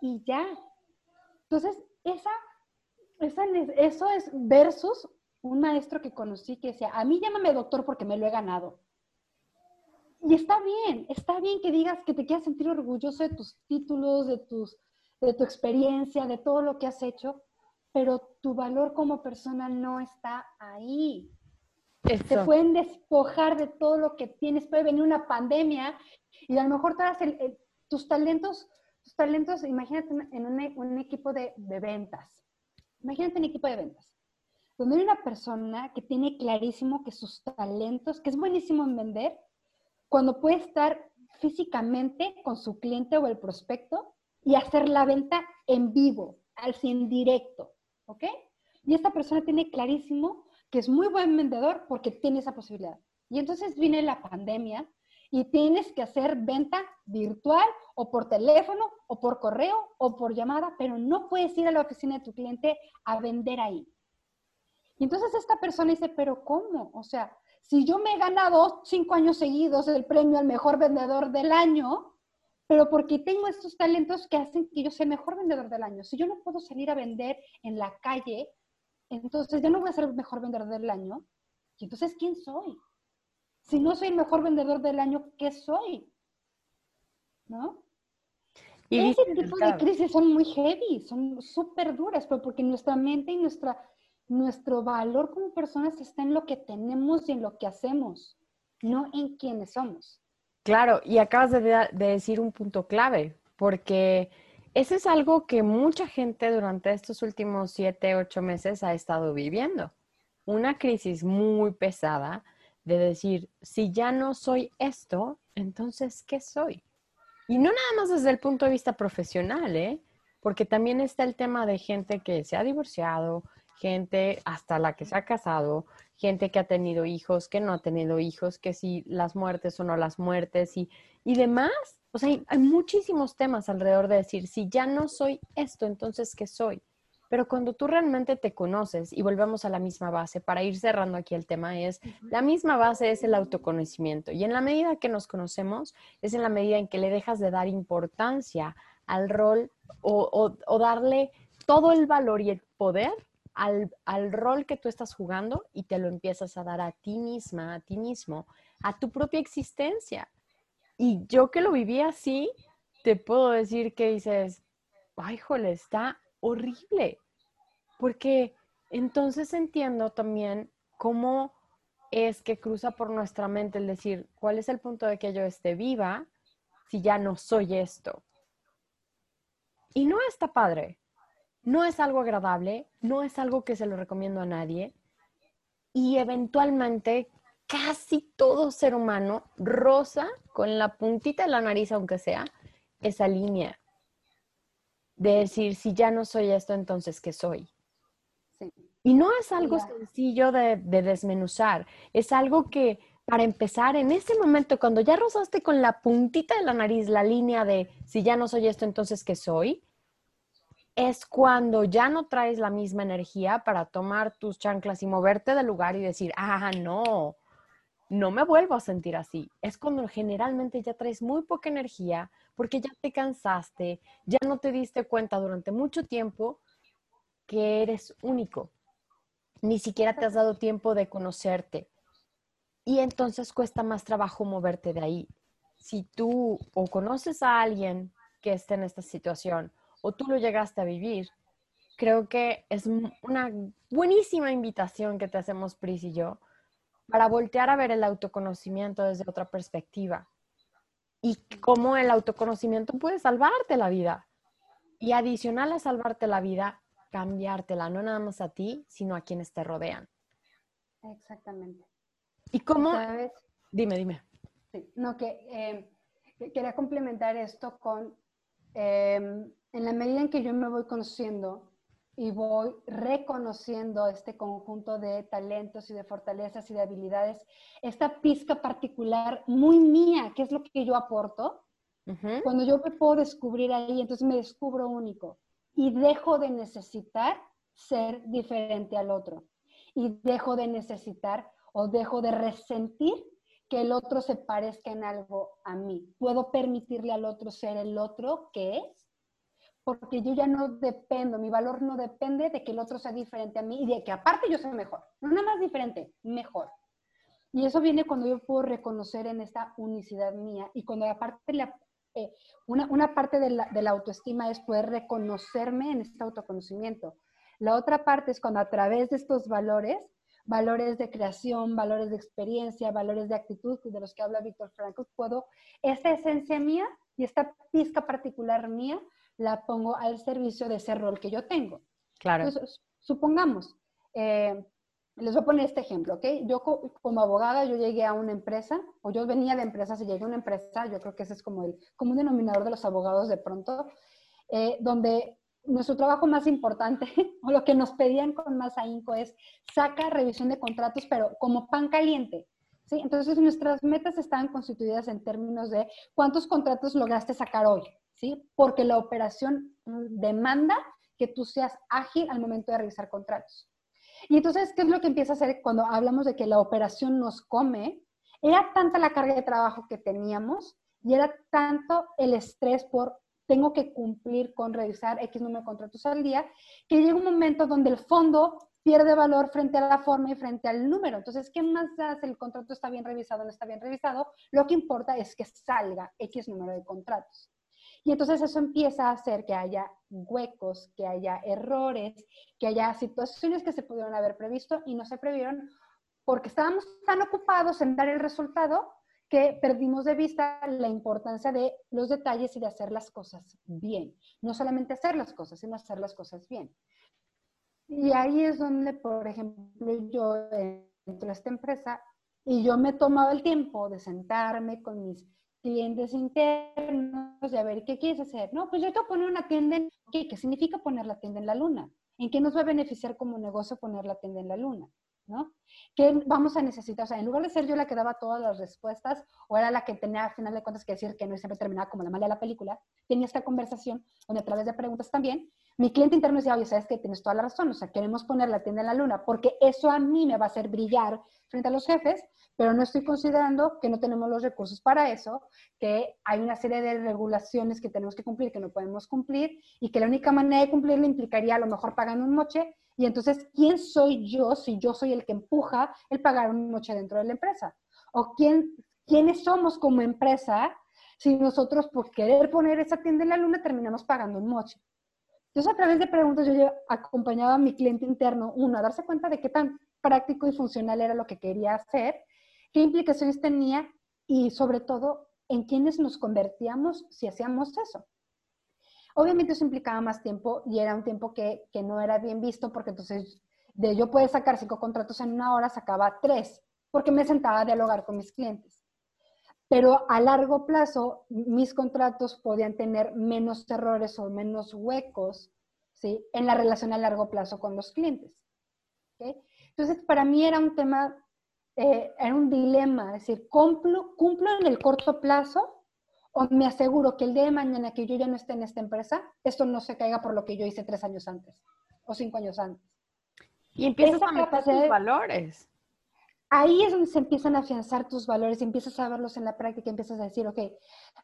y ya. Entonces, esa, esa, eso es versus un maestro que conocí que decía, a mí llámame doctor porque me lo he ganado. Y está bien, está bien que digas que te quieras sentir orgulloso de tus títulos, de, tus, de tu experiencia, de todo lo que has hecho, pero tu valor como persona no está ahí. Se pueden despojar de todo lo que tienes. Puede venir una pandemia y a lo mejor te das el, tus talentos, tus talentos, imagínate en un, equipo de, ventas. Imagínate un equipo de ventas, donde hay una persona que tiene clarísimo que sus talentos, que es buenísimo en vender, cuando puede estar físicamente con su cliente o el prospecto y hacer la venta en vivo, al sin directo, ¿ok? Y esta persona tiene clarísimo que es muy buen vendedor porque tiene esa posibilidad. Y entonces viene la pandemia y tienes que hacer venta virtual o por teléfono o por correo o por llamada, pero no puedes ir a la oficina de tu cliente a vender ahí. Y entonces esta persona dice, pero ¿cómo? O sea, si yo me he ganado cinco años seguidos el premio al mejor vendedor del año, pero porque tengo estos talentos que hacen que yo sea el mejor vendedor del año. Si yo no puedo salir a vender en la calle, entonces ya no voy a ser el mejor vendedor del año. Y entonces, ¿quién soy? Si no soy el mejor vendedor del año, ¿qué soy? ¿No? Y Ese tipo de crisis son muy heavy, son súper duras, pero porque nuestra mente y nuestra, nuestro valor como personas está en lo que tenemos y en lo que hacemos, no en quiénes somos. Claro, y acabas de, de decir un punto clave, porque ese es algo que mucha gente durante estos últimos siete, ocho meses ha estado viviendo. Una crisis muy pesada de decir, si ya no soy esto, entonces, ¿qué soy? Y no nada más desde el punto de vista profesional, ¿eh? Porque también está el tema de gente que se ha divorciado, gente hasta la que se ha casado, gente que ha tenido hijos, que no ha tenido hijos, que si las muertes o no las muertes y, y demás. O sea, hay muchísimos temas alrededor de decir, si ya no soy esto, entonces, ¿qué soy? Pero cuando tú realmente te conoces, y volvemos a la misma base, para ir cerrando aquí el tema, es la misma base es el autoconocimiento. Y en la medida que nos conocemos, es en la medida en que le dejas de dar importancia al rol o, darle todo el valor y el poder al, al, rol que tú estás jugando y te lo empiezas a dar a ti misma, a ti mismo, a tu propia existencia. Y yo que lo viví así, te puedo decir que dices, ay, jole, está horrible porque entonces entiendo también cómo es que cruza por nuestra mente el decir, ¿cuál es el punto de que yo esté viva si ya no soy esto? Y no está padre, no es algo agradable, no es algo que se lo recomiendo a nadie. Y eventualmente casi todo ser humano rosa con la puntita de la nariz, aunque sea, esa línea de decir, si ya no soy esto, entonces, ¿qué soy? Y no es algo sencillo de, de, desmenuzar, es algo que para empezar, en ese momento, cuando ya rozaste con la puntita de la nariz la línea de, si ya no soy esto, entonces, ¿qué soy? Es cuando ya no traes la misma energía para tomar tus chanclas y moverte del lugar y decir, ah, no, no me vuelvo a sentir así. Es cuando generalmente ya traes muy poca energía porque ya te cansaste, ya no te diste cuenta durante mucho tiempo que eres único. Ni siquiera te has dado tiempo de conocerte. Y entonces cuesta más trabajo moverte de ahí. Si tú o conoces a alguien que esté en esta situación o tú lo llegaste a vivir, creo que es una buenísima invitación que te hacemos Pris y yo para voltear a ver el autoconocimiento desde otra perspectiva y cómo el autoconocimiento puede salvarte la vida. Y adicional a salvarte la vida, cambiártela, no nada más a ti, sino a quienes te rodean. Exactamente. ¿Y cómo? Dime, dime. Sí, no, que eh, quería complementar esto con, em, en la medida en que yo me voy conociendo, y voy reconociendo este conjunto de talentos y de fortalezas y de habilidades, esta pizca particular muy mía, que es lo que yo aporto, cuando yo me puedo descubrir ahí, entonces me descubro único y dejo de necesitar ser diferente al otro y dejo de necesitar o dejo de resentir que el otro se parezca en algo a mí. Puedo permitirle al otro ser el otro que es porque yo ya no dependo, mi valor no depende de que el otro sea diferente a mí y de que aparte yo sea mejor, no nada más diferente, mejor. Y eso viene cuando yo puedo reconocer en esta unicidad mía y cuando aparte la, eh, una, una, parte de la, de la autoestima es poder reconocerme en este autoconocimiento. La otra parte es cuando a través de estos valores, valores de creación, valores de experiencia, valores de actitud, de los que habla Víctor Franco, puedo, esta esencia mía y esta pizca particular mía, la pongo al servicio de ese rol que yo tengo. Claro. supongamos, eh, les voy a poner este ejemplo, ¿ok? Yo como abogada, yo llegué a una empresa, o yo venía de empresas y llegué a una empresa, yo creo que ese es como, el, como un denominador de los abogados de pronto, eh, donde nuestro trabajo más importante, [laughs] o lo que nos pedían con más ahínco es saca revisión de contratos, pero como pan caliente. ¿sí? Entonces nuestras metas estaban constituidas en términos de cuántos contratos lograste sacar hoy, ¿sí? Porque la operación mm, demanda que tú seas ágil al momento de revisar contratos. Y entonces, ¿qué es lo que empieza a hacer cuando hablamos de que la operación nos come? Era tanta la carga de trabajo que teníamos y era tanto el estrés por tengo que cumplir con revisar X número de contratos al día, que llega un momento donde el fondo pierde valor frente a la forma y frente al número. Entonces, ¿qué más da si el contrato está bien revisado o no está bien revisado? Lo que importa es que salga X número de contratos. Y entonces eso empieza a hacer que haya huecos, que haya errores, que haya situaciones que se pudieron haber previsto y no se previeron porque estábamos tan ocupados en dar el resultado que perdimos de vista la importancia de los detalles y de hacer las cosas bien. No solamente hacer las cosas, sino hacer las cosas bien. Y ahí es donde, por ejemplo, yo entro a esta empresa y yo me tomaba el tiempo de sentarme con mis clientes internos de a ver qué quieres hacer. No, pues yo a poner una tienda en... ¿Qué? ¿Qué significa poner la tienda en la luna? ¿En qué nos va a beneficiar como negocio poner la tienda en la luna? ¿No? ¿Qué vamos a necesitar? O sea, en lugar de ser yo la que daba todas las respuestas o era la que tenía al final de cuentas que decir que no siempre terminaba como la mala de la película, tenía esta conversación donde a través de preguntas también, mi cliente interno decía, oye, sabes que tienes toda la razón, o sea, queremos poner la tienda en la luna porque eso a mí me va a hacer brillar frente a los jefes, pero no estoy considerando que no tenemos los recursos para eso, que hay una serie de regulaciones que tenemos que cumplir que no podemos cumplir y que la única manera de cumplirlo implicaría a lo mejor pagando un moche. Y entonces, ¿quién soy yo si yo soy el que empuja el pagar un moche dentro de la empresa? ¿O quién, quiénes somos como empresa si nosotros por querer poner esa tienda en la luna terminamos pagando un moche? Entonces, a través de preguntas, yo acompañaba a mi cliente interno, uno, a darse cuenta de qué tan práctico y funcional era lo que quería hacer, qué implicaciones tenía y sobre todo en quiénes nos convertíamos si hacíamos eso. Obviamente eso implicaba más tiempo y era un tiempo que, que no era bien visto porque entonces de yo poder sacar cinco contratos en una hora, sacaba tres, porque me sentaba a dialogar con mis clientes. Pero a largo plazo, mis contratos podían tener menos errores o menos huecos ¿sí? en la relación a largo plazo con los clientes. Entonces, para mí era un tema, eh, era un dilema, es decir, ¿cumplo, ¿cumplo en el corto plazo o me aseguro que el día de mañana que yo ya no esté en esta empresa, esto no se caiga por lo que yo hice tres años antes o cinco años antes? Y empiezas a meter tus valores. Ahí es donde se empiezan a afianzar tus valores, empiezas a verlos en la práctica, empiezas a decir, ok,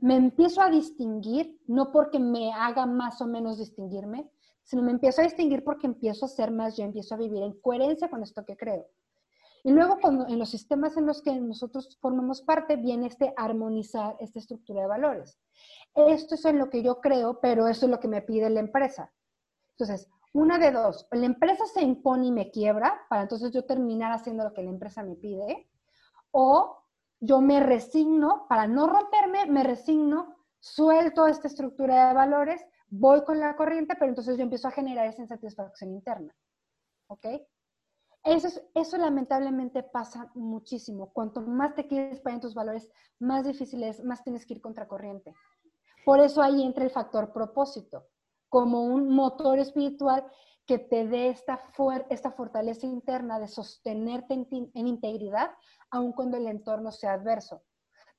me empiezo a distinguir, no porque me haga más o menos distinguirme, sino me empiezo a distinguir porque empiezo a ser más yo, empiezo a vivir en coherencia con esto que creo. Y luego cuando, en los sistemas en los que nosotros formamos parte viene este armonizar esta estructura de valores. Esto es en lo que yo creo, pero eso es lo que me pide la empresa. Entonces, una de dos, la empresa se impone y me quiebra para entonces yo terminar haciendo lo que la empresa me pide, o yo me resigno, para no romperme, me resigno, suelto esta estructura de valores, voy con la corriente, pero entonces yo empiezo a generar esa insatisfacción interna. ¿Ok? Eso, eso lamentablemente pasa muchísimo. Cuanto más te quieres para en tus valores, más difícil es, más tienes que ir contra corriente. Por eso ahí entra el factor propósito como un motor espiritual que te dé esta, esta fortaleza interna de sostenerte en, integridad, aun cuando el entorno sea adverso.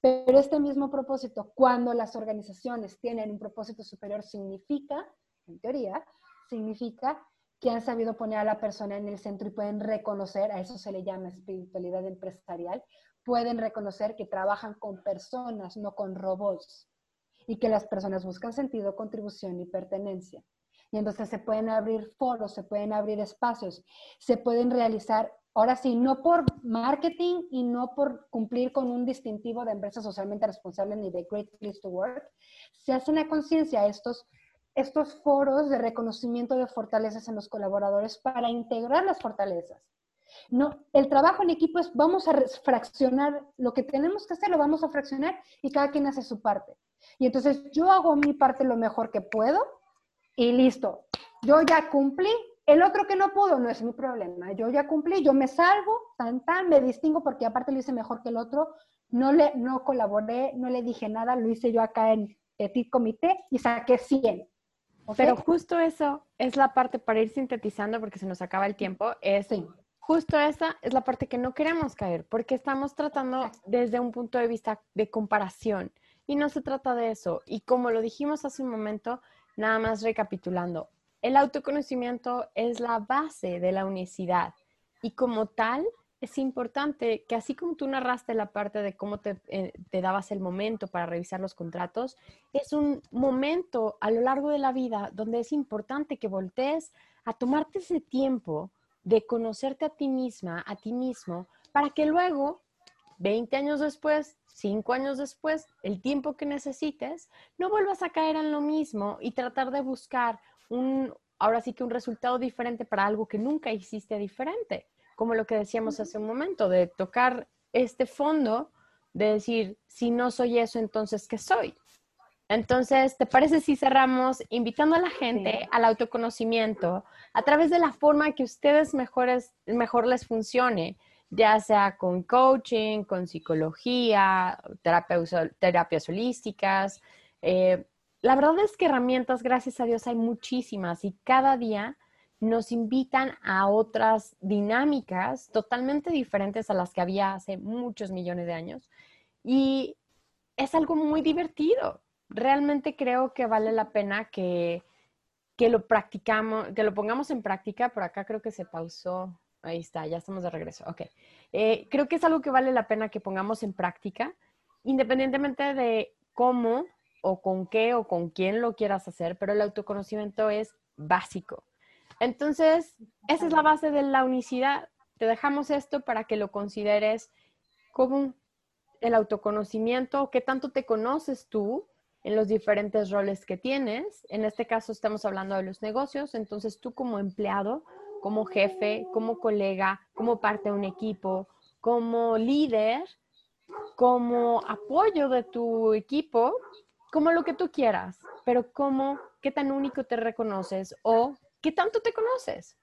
Pero este mismo propósito, cuando las organizaciones tienen un propósito superior, significa, en teoría, significa que han sabido poner a la persona en el centro y pueden reconocer, a eso se le llama espiritualidad empresarial, pueden reconocer que trabajan con personas, no con robots y que las personas buscan sentido, contribución y pertenencia. Y entonces se pueden abrir foros, se pueden abrir espacios, se pueden realizar, ahora sí, no por marketing y no por cumplir con un distintivo de empresa socialmente responsable ni de Great Place to Work, se hacen a conciencia estos, estos foros de reconocimiento de fortalezas en los colaboradores para integrar las fortalezas. No, el trabajo en equipo es vamos a fraccionar lo que tenemos que hacer, lo vamos a fraccionar y cada quien hace su parte. Y entonces yo hago mi parte lo mejor que puedo y listo. Yo ya cumplí. El otro que no pudo no es mi problema. Yo ya cumplí, yo me salvo, tan, tan, me distingo porque aparte lo hice mejor que el otro. No le no colaboré, no le dije nada, lo hice yo acá en Petit Comité y saqué 100. Pero justo eso es la parte para ir sintetizando porque se nos acaba el tiempo. Es justo esa es la parte que no queremos caer porque estamos tratando desde un punto de vista de comparación. Y no se trata de eso. Y como lo dijimos hace un momento, nada más recapitulando, el autoconocimiento es la base de la unicidad y como tal es importante que así como tú narraste la parte de cómo te, eh, te, dabas el momento para revisar los contratos, es un momento a lo largo de la vida donde es importante que voltees a tomarte ese tiempo de conocerte a ti misma, a ti mismo, para que luego 20 años después, 5 años después, el tiempo que necesites, no vuelvas a caer en lo mismo y tratar de buscar un, ahora sí que un resultado diferente para algo que nunca hiciste diferente, como lo que decíamos hace un momento, de tocar este fondo, de decir, si no soy eso, entonces, ¿qué soy? Entonces, ¿te parece si cerramos invitando a la gente al autoconocimiento a través de la forma que ustedes mejores, mejor les funcione? ya sea con coaching, con psicología, terapias holísticas. Eh, la verdad es que herramientas, gracias a Dios, hay muchísimas y cada día nos invitan a otras dinámicas totalmente diferentes a las que había hace muchos millones de años. Y es algo muy divertido. Realmente creo que vale la pena que, que lo practicamos, que lo pongamos en práctica. Por acá creo que se pausó Ahí está, ya estamos de regreso. Ok. Eh, creo que es algo que vale la pena que pongamos en práctica, independientemente de cómo o con qué o con quién lo quieras hacer, pero el autoconocimiento es básico. Entonces, esa es la base de la unicidad. Te dejamos esto para que lo consideres como el autoconocimiento, qué tanto te conoces tú en los diferentes roles que tienes. En este caso estamos hablando de los negocios, entonces tú como empleado, como jefe, como colega, como parte de un equipo, como líder, como apoyo de tu equipo, como lo que tú quieras, pero cómo qué tan único te reconoces o qué tanto te conoces.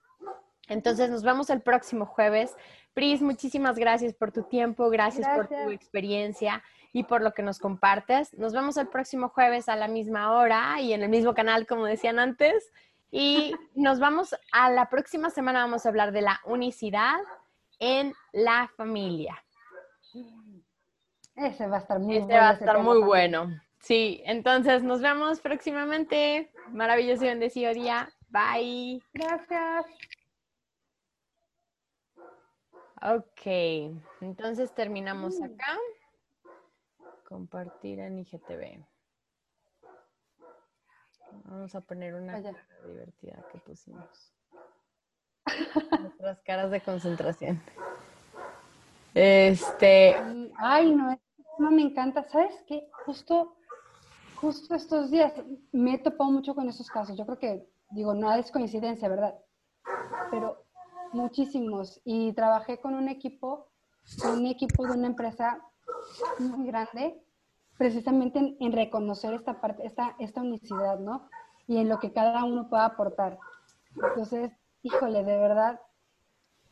Entonces nos vemos el próximo jueves. Pris, muchísimas gracias por tu tiempo, gracias, por tu experiencia y por lo que nos compartes. Nos vemos el próximo jueves a la misma hora y en el mismo canal, como decían antes. Y [laughs] nos vamos a la próxima semana, vamos a hablar de la unicidad en la familia. Ese va a estar muy bueno. va a estar muy bueno. Sí, entonces nos vemos próximamente. Maravilloso y bendecido día. Bye. Gracias. Ok, entonces terminamos mm. acá. Compartir en IGTV. Vamos a poner una cara divertida que pusimos. Nuestras caras de concentración. Este. Ay, no, no me encanta. ¿Sabes qué? Justo, justo estos días me he topado mucho con esos casos. Yo creo que, digo, nada es coincidencia, ¿verdad? Pero muchísimos. Y trabajé con un equipo, un equipo de una empresa muy grande, precisamente en, reconocer esta parte, esta, esta unicidad, ¿no? Y en lo que cada uno pueda aportar. Entonces, híjole, de verdad,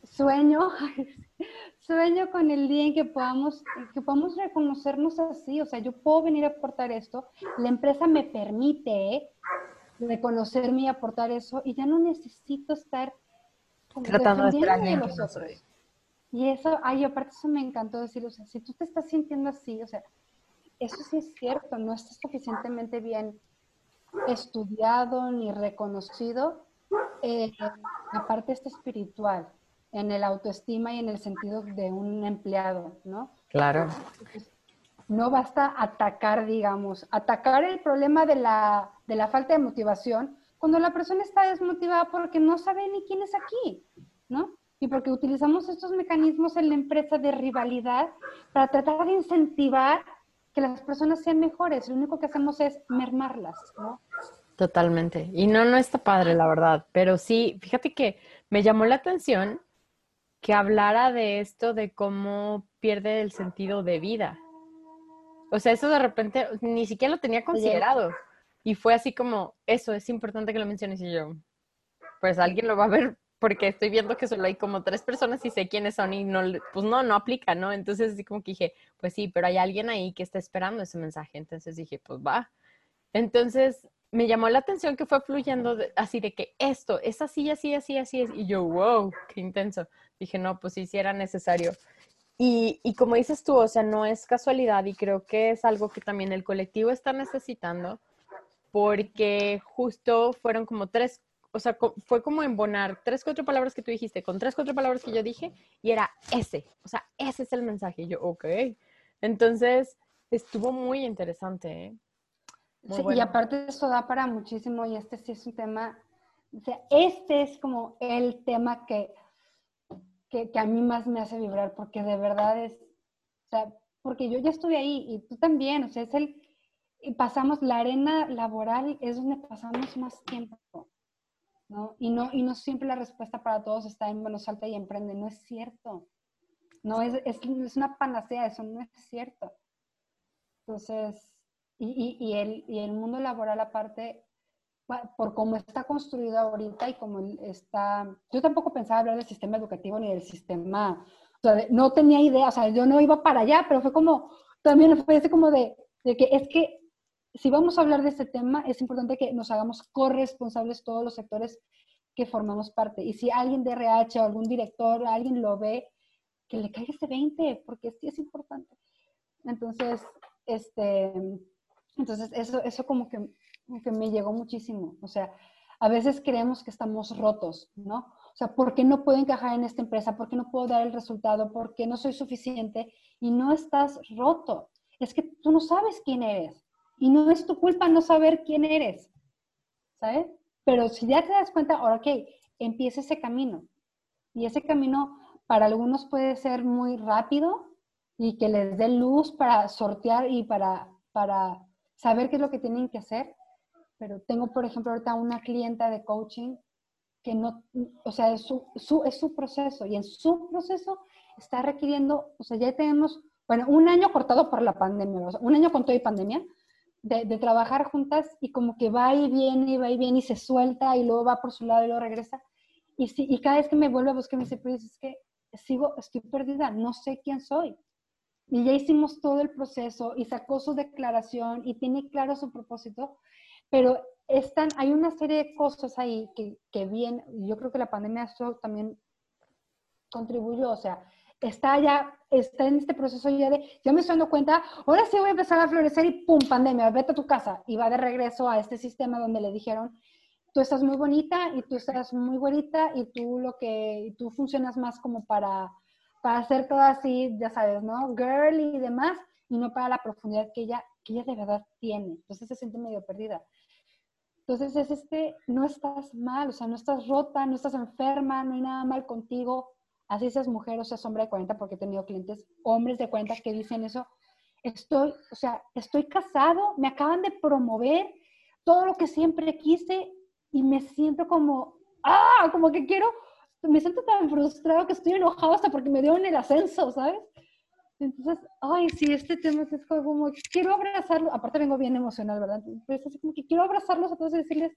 sueño, [laughs] sueño con el día en que podamos, que podamos reconocernos así. O sea, yo puedo venir a aportar esto, la empresa me permite reconocerme y aportar eso, y ya no necesito estar tratando de estar Y eso, ay, aparte eso me encantó decir, o sea, si tú te estás sintiendo así, o sea, eso sí es cierto, no estás suficientemente bien estudiado ni reconocido, eh, aparte está espiritual, en el autoestima y en el sentido de un empleado, ¿no? Claro. no basta atacar, digamos, atacar el problema de la, de la falta de motivación, cuando la persona está desmotivada porque no sabe ni quién es aquí, ¿no? Y porque utilizamos estos mecanismos en la empresa de rivalidad para tratar de incentivar que las personas sean mejores. Lo único que hacemos es mermarlas, ¿no? Totalmente. Y no, no está padre, la verdad. Pero sí, fíjate que me llamó la atención que hablara de esto de cómo pierde el sentido de vida. O sea, eso de repente ni siquiera lo tenía considerado. Y fue así como, eso, es importante que lo menciones y yo, pues alguien lo va a ver porque estoy viendo que solo hay como tres personas y sé quiénes son y no, pues no, no aplica, ¿no? Entonces así como que dije, pues sí, pero hay alguien ahí que está esperando ese mensaje. Entonces dije, pues va. Entonces me llamó la atención que fue fluyendo así de que esto es así, así, así, así. Es. Y yo, wow, qué intenso. Dije, no, pues sí, sí era necesario. Y, y como dices tú, o sea, no es casualidad y creo que es algo que también el colectivo está necesitando porque justo fueron como tres, o sea, fue como embonar tres, cuatro palabras que tú dijiste con tres, cuatro palabras que yo dije y era ese, o sea, ese es el mensaje. Y yo, ok. Entonces, estuvo muy interesante. ¿eh? sí, y aparte eso da para muchísimo y este sí es un tema, o sea, este es como el tema que, que, que a mí más me hace vibrar porque de verdad es, o sea, porque yo ya estuve ahí y tú también, o sea, es el y pasamos, la arena laboral es donde pasamos más tiempo, ¿no? Y no, y no siempre la respuesta para todos está en, bueno, salta y emprende, no es cierto. No es, es, es una panacea, eso no es cierto. Entonces, y, y, el, y el mundo laboral aparte, por cómo está construido ahorita y como está, yo tampoco pensaba hablar del sistema educativo ni del sistema, o sea, no tenía idea, o sea, yo no iba para allá, pero fue como, también fue ese como de, de que es que si vamos a hablar de este tema, es importante que nos hagamos corresponsables todos los sectores que formamos parte. Y si alguien de RH o algún director, alguien lo ve, que le caiga ese 20, porque sí es importante. Entonces, este, entonces eso, eso como que, como que me llegó muchísimo. O sea, a veces creemos que estamos rotos, ¿no? O sea, ¿por qué no puedo encajar en esta empresa? ¿Por qué no puedo dar el resultado? ¿Por qué no soy suficiente? Y no estás roto. Es que tú no sabes quién eres. Y no es tu culpa no saber quién eres, ¿sabes? Pero si ya te das cuenta, ahora ok, empieza ese camino. Y ese camino para algunos puede ser muy rápido y que les dé luz para sortear y para, para saber qué es lo que tienen que hacer. Pero tengo, por ejemplo, ahorita una clienta de coaching que no, o sea, es su, su, es su proceso y en su proceso está requiriendo, o sea, ya tenemos, bueno, un año cortado por la pandemia, un año con todo y pandemia, de, trabajar juntas y como que va y viene y va y viene y se suelta y luego va por su lado y luego regresa. Y, si, y cada vez que me vuelve a buscar me dice, pues es que sigo, estoy perdida, no sé quién soy. Y ya hicimos todo el proceso y sacó su declaración y tiene claro su propósito, pero están, hay una serie de cosas ahí que, que bien, yo creo que la pandemia también contribuyó, o sea, está ya, está en este proceso ya de, ya me estoy dando cuenta, ahora sí voy a empezar a florecer y pum, pandemia, vete a tu casa. Y va de regreso a este sistema donde le dijeron, tú estás muy bonita y tú estás muy bonita y tú lo que, tú funcionas más como para, para hacer todo así, ya sabes, ¿no? Girl y demás, y no para la profundidad que ella, que ella de verdad tiene. Entonces se siente medio perdida. Entonces es este, no estás mal, o sea, no estás rota, no estás enferma, no hay nada mal contigo, así seas mujer o seas hombre de 40, porque he tenido clientes, hombres de 40 que dicen eso, estoy, o sea, estoy casado, me acaban de promover todo lo que siempre quise y me siento como, ah, como que quiero, me siento tan frustrado que estoy enojado hasta porque me dio en el ascenso, ¿sabes? Entonces, ay, sí, este tema es como, quiero abrazarlo, aparte vengo bien emocional, ¿verdad? Así como que quiero abrazarlos a todos y decirles,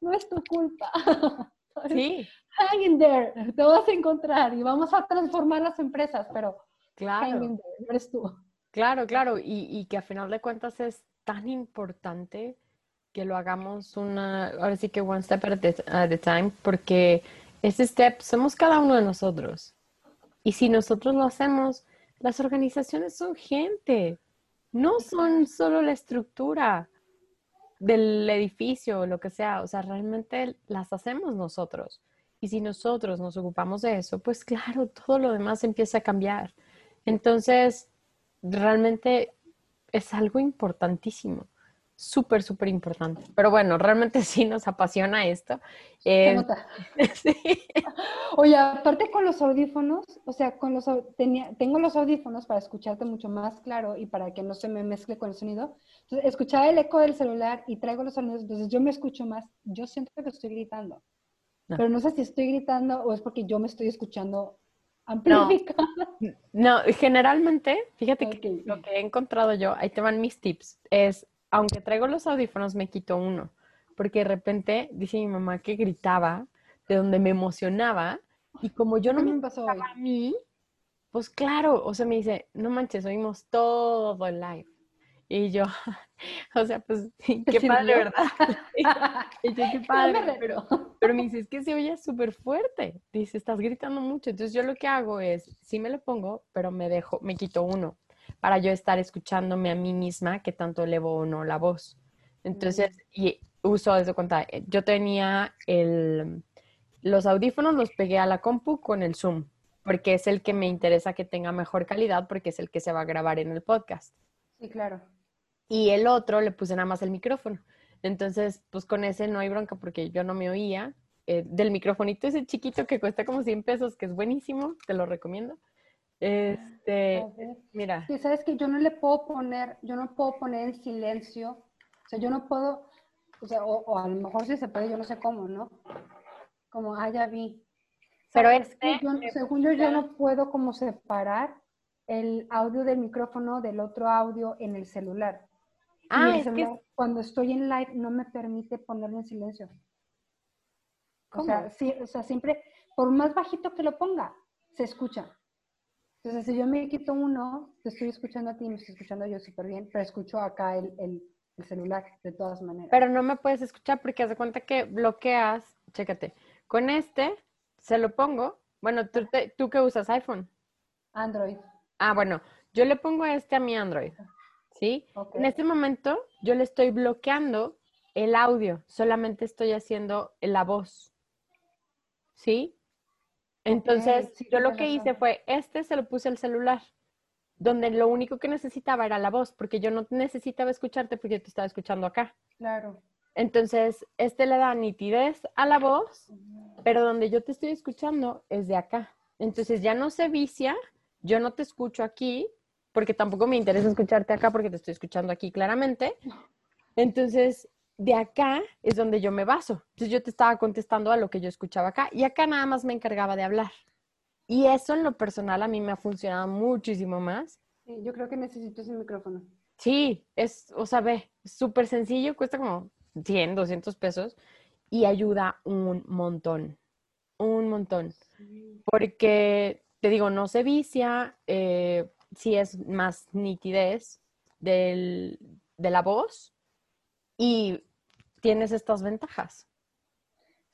no es tu culpa. [laughs] Sí. [laughs] Hang in there, te vas a encontrar y vamos a transformar las empresas, pero claro. hang in there, eres tú. Claro, claro, y, y, que a final de cuentas es tan importante que lo hagamos una, ahora sí que one step at a, time, porque ese step somos cada uno de nosotros. Y si nosotros lo hacemos, las organizaciones son gente, no son solo la estructura del edificio o lo que sea, o sea, realmente las hacemos nosotros. Y si nosotros nos ocupamos de eso, pues claro, todo lo demás empieza a cambiar. Entonces, realmente es algo importantísimo, súper, súper importante. Pero bueno, realmente [laughs] sí nos apasiona esto. Eh, [laughs] sí. Oye, aparte con los audífonos, o sea, con los, tenía, tengo los audífonos para escucharte mucho más claro y para que no se me mezcle con el sonido. Entonces, escuchaba el eco del celular y traigo los sonidos, entonces yo me escucho más. Yo siento que estoy gritando. Pero no sé si estoy gritando o es porque yo me estoy escuchando amplificada. No, generalmente, fíjate que lo que he encontrado yo, ahí te van mis tips, es, aunque traigo los audífonos, me quito uno. Porque de repente, dice mi mamá que gritaba, de donde me emocionaba, y como yo no me pasó a mí, pues claro, o sea, me dice, no manches, oímos todo el live. Y yo, [laughs] o sea, pues [laughs] qué padre, ¿verdad? [laughs] y yo, qué padre, pero, pero me dice, es que se oye súper fuerte. Dice, estás gritando mucho. Entonces yo lo que hago es, sí me lo pongo, pero me dejo, me quito uno para yo estar escuchándome a mí misma que tanto elevo o no la voz. Entonces, y uso eso cuenta, eh, yo tenía el, los audífonos los pegué a la compu con el Zoom, porque es el que me interesa que tenga mejor calidad, porque es el que se va a grabar en el podcast. Sí, claro y el otro le puse nada más el micrófono. Entonces, pues con ese no hay bronca porque yo no me oía. Eh, del microfonito ese chiquito que cuesta como 100 pesos, que es buenísimo, te lo recomiendo. Este, mira. Sí, sabes que yo no le puedo poner, yo no puedo poner en silencio, o sea, yo no puedo, o sea, o, a lo mejor sí se puede, yo no sé cómo, ¿no? Como, ah, ya vi. Pero es que, yo, según yo, yo no puedo como separar el audio del micrófono del otro audio en el celular. Ah, es que cuando estoy en live no me permite ponerlo en silencio. O sea, sí, o sea, siempre, por más bajito que lo ponga, se escucha. Entonces, si yo me quito uno, te estoy escuchando a ti, me estoy escuchando yo súper bien, pero escucho acá el, el, celular de todas maneras. Pero no me puedes escuchar porque haz de cuenta que bloqueas, chécate, con este se lo pongo, bueno, ¿tú, ¿tú qué usas? iPhone. Android. Ah, bueno, yo le pongo este a mi Android. ¿sí? En este momento yo le estoy bloqueando el audio, solamente estoy haciendo la voz, ¿sí? Entonces, yo lo que hice fue, este se lo puse al celular, donde lo único que necesitaba era la voz, porque yo no necesitaba escucharte porque te estaba escuchando acá. Claro. Entonces, este le da nitidez a la voz, pero donde yo te estoy escuchando es de acá. Entonces ya no se vicia, yo no te escucho aquí, porque tampoco me interesa escucharte acá porque te estoy escuchando aquí claramente. Entonces, [laughs] de acá es donde yo me baso. Entonces, yo te estaba contestando a lo que yo escuchaba acá y acá nada más me encargaba de hablar. Y eso en lo personal a mí me ha funcionado muchísimo más. Sí, yo creo que necesito ese micrófono. Sí, es, o sea, ve, súper sencillo, cuesta como 100, 200 pesos y ayuda un montón, un montón. Porque, te digo, no se vicia, eh, sí es más nitidez del, de la voz y tienes estas ventajas.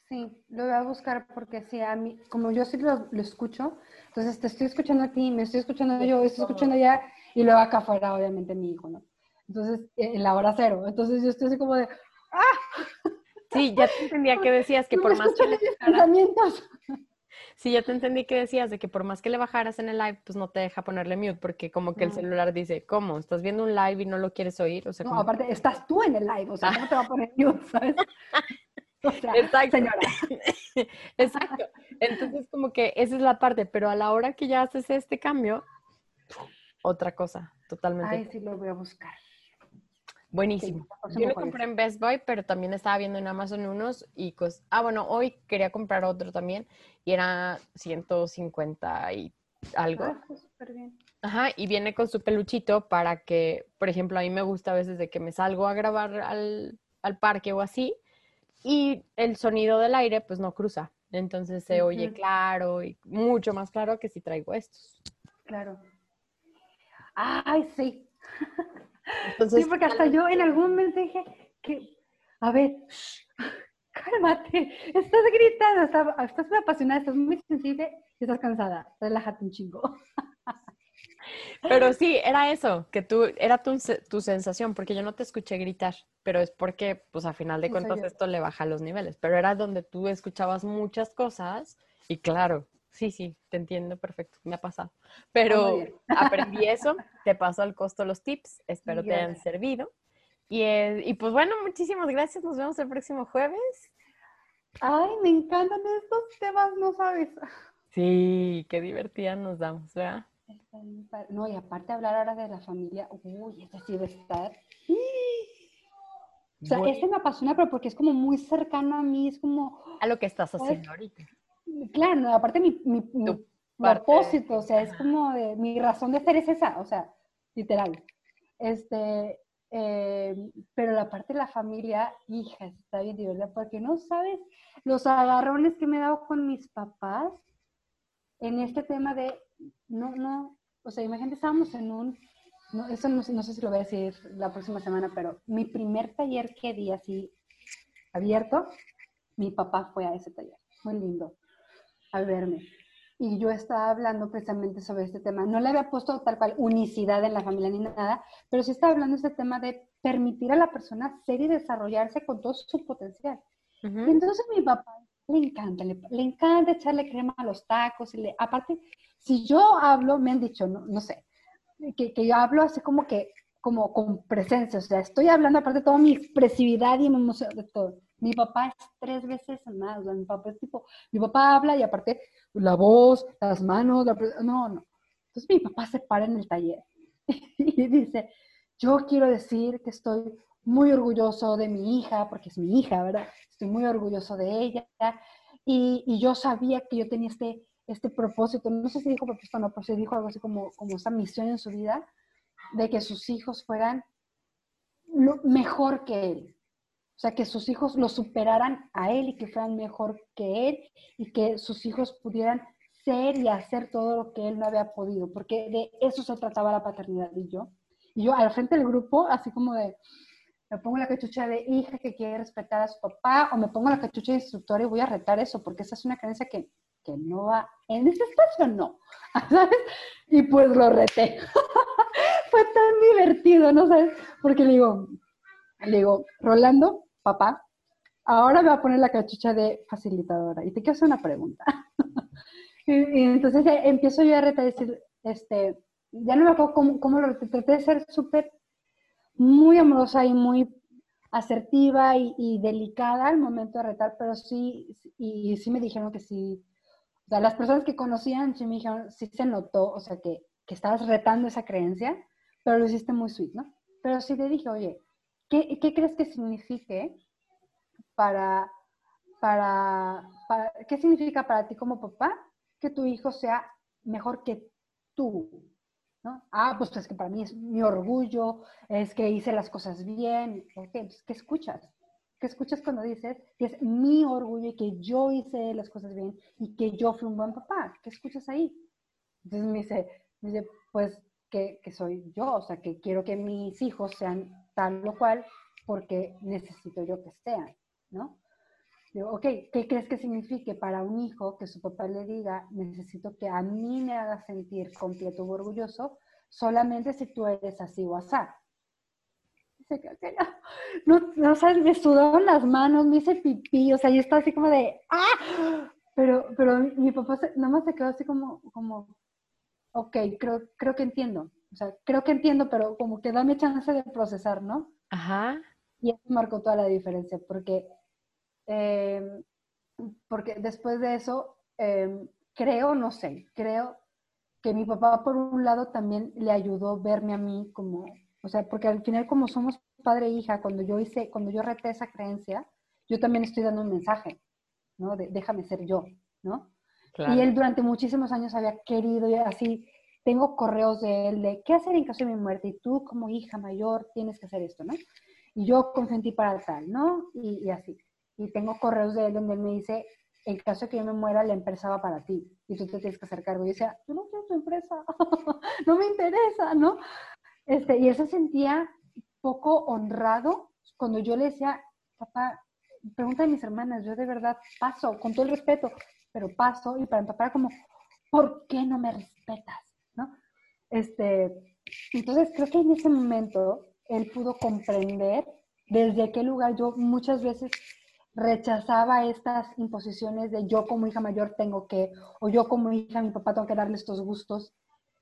Sí, lo voy a buscar porque sí, a mí, como yo sí lo, lo escucho, entonces te estoy escuchando a ti, me estoy escuchando yo, estoy escuchando ya, y luego acá afuera, obviamente, mi hijo, ¿no? Entonces, en la hora cero. Entonces yo estoy así como de, ¡ah! Sí, ya te entendía que decías que [laughs] por más que bajaras, [laughs] Sí, ya te entendí que decías de que por más que le bajaras en el live, pues no te deja ponerle mute, porque como que el celular dice, ¿cómo? ¿Estás viendo un live y no lo quieres oír? O sea, no, aparte, estás tú en el live, o sea, ¿cómo te va a poner [laughs] mute, sabes? O sea, Exacto. señora. [laughs] Exacto. Entonces, como que esa es la parte, pero a la hora que ya haces este cambio, otra cosa, totalmente. Ay, sí, lo voy a buscar. Buenísimo. Yo lo compré en Best Buy, pero también estaba viendo en Amazon unos y pues, ah, bueno, hoy quería comprar otro también y era 150 y algo. Ah, súper bien. Ajá, y viene con su peluchito para que, por ejemplo, a mí me gusta a veces de que me salgo a grabar al, al parque o así y el sonido del aire pues no cruza. Entonces se oye claro y mucho más claro que si traigo estos. Claro. Ay, sí. [laughs] sí, porque hasta yo en algún momento dije que, a ver, [laughs] cálmate, estás gritando, estás, muy apasionada, estás muy sensible y estás cansada, relájate un chingo. [laughs] Pero sí, era eso, que tú, era tu, tu, sensación, porque yo no te escuché gritar, pero es porque, pues a final de cuentas esto le baja los niveles, pero era donde tú escuchabas muchas cosas y claro, Sí, sí, te entiendo perfecto, me ha pasado. Pero [laughs] aprendí eso, te paso al costo los tips, espero te hayan servido. Y, eh, y pues bueno, muchísimas gracias, nos vemos el próximo jueves. Ay, me encantan estos temas, no sabes. Sí, qué divertida nos damos, ¿verdad? No, y aparte hablar ahora de la familia, uy, este sí debe estar. O sea, este me apasiona, pero porque es como muy cercano a mí, es como... A lo que estás haciendo ahorita. Claro, aparte mi, mi, propósito, o sea, es como de, mi razón de ser es esa, o sea, literal. Este, eh, pero la parte de la familia, hija, está bien divertida, porque no sabes los agarrones que me he dado con mis papás en este tema de, no, no, o sea, imagínate, estábamos en un, no, eso no, no, sé si lo voy a decir la próxima semana, pero mi primer taller que di así abierto, mi papá fue a ese taller, muy lindo al verme. Y yo estaba hablando precisamente sobre este tema. No le había puesto tal cual unicidad en la familia ni nada, pero sí estaba hablando de este tema de permitir a la persona ser y desarrollarse con todo su potencial. Y entonces mi papá le encanta, le, encanta echarle crema a los tacos. Y le, aparte, si yo hablo, me han dicho, no, no sé, que, que, yo hablo así como que, como con presencia, o sea, estoy hablando aparte de toda mi expresividad y mi emoción, de todo. Mi papá es tres veces más, o sea, mi papá es tipo, mi papá habla y aparte la voz, las manos, la, no, no. Entonces mi papá se para en el taller [laughs] y dice, yo quiero decir que estoy muy orgulloso de mi hija, porque es mi hija, ¿verdad? Estoy muy orgulloso de ella. Y, yo sabía que yo tenía este, este propósito, no sé si dijo propósito no, pero sí dijo algo así como, como esa misión en su vida, de que sus hijos fueran lo mejor que él. O sea, que sus hijos lo superaran a él y que fueran mejor que él y que sus hijos pudieran ser y hacer todo lo que él no había podido, porque de eso se trataba la paternidad y yo. Y yo al frente del grupo, así como de, me pongo la cachucha de hija que quiere respetar a su papá o me pongo la cachucha de instructor y voy a retar eso, porque esa es una creencia que, que no va, en este espacio no, [laughs] ¿sabes? Y pues lo reté. [laughs] Fue tan divertido, ¿no sabes? Porque le digo, le digo, Rolando, papá, ahora me voy a poner la cachucha de facilitadora y te quiero hacer una pregunta. [laughs] entonces empiezo yo a retar, decir, este, ya no me acuerdo cómo, cómo lo traté de ser súper, muy amorosa y muy asertiva y, delicada al momento de retar, pero sí, y, sí me dijeron que sí, o sea, las personas que conocían sí me dijeron, sí se notó, o sea, que, que estabas retando esa creencia, pero lo hiciste muy sweet, ¿no? Pero sí te dije, oye, ¿Qué, crees que signifique para, para, qué significa para ti como papá que tu hijo sea mejor que tú? ¿no? Ah, pues es que para mí es mi orgullo, es que hice las cosas bien. Pues, ¿qué escuchas? ¿Qué escuchas cuando dices que es mi orgullo y que yo hice las cosas bien y que yo fui un buen papá? ¿Qué escuchas ahí? Entonces me dice, me dice pues que, que soy yo, o sea, que quiero que mis hijos sean tal o cual porque necesito yo que sean, ¿no? Digo, ok, ¿qué crees que signifique para un hijo que su papá le diga, necesito que a mí me haga sentir completo o orgulloso, solamente si tú eres así o así? Dice que, no, no, no, sabes, me sudaron las manos, me hice pipí, o sea, yo estaba así como de, ¡ah! Pero, pero mi papá nada más se quedó así como, como, ok, creo, creo que entiendo. O sea, creo que entiendo, pero como que dame chance de procesar, ¿no? Ajá. Y eso marcó toda la diferencia, porque eh, porque después de eso, eh, creo, no sé, creo que mi papá por un lado también le ayudó a verme a mí como, o sea, porque al final como somos padre e hija, cuando yo hice, cuando yo reté esa creencia, yo también estoy dando un mensaje, ¿no? De, déjame ser yo, ¿no? Claro. Y él durante muchísimos años había querido, y así, tengo correos de él de, ¿qué hacer en caso de mi muerte? Y tú como hija mayor tienes que hacer esto, ¿no? Y yo consentí para tal, ¿no? Y, así y tengo correos de él donde él me dice, en caso de que yo me muera, la empresa va para ti y tú te tienes que hacer cargo. Y yo decía, yo no quiero tu empresa, [laughs] no me interesa, ¿no? Este, y él se sentía poco honrado cuando yo le decía, papá, pregunta a mis hermanas, yo de verdad paso, con todo el respeto, pero paso, y para mi papá era como, ¿por qué no me respetas? Este, entonces creo que en ese momento él pudo comprender desde qué lugar yo muchas veces rechazaba estas imposiciones de yo como hija mayor tengo que, o yo como hija, mi papá tengo que darle estos gustos.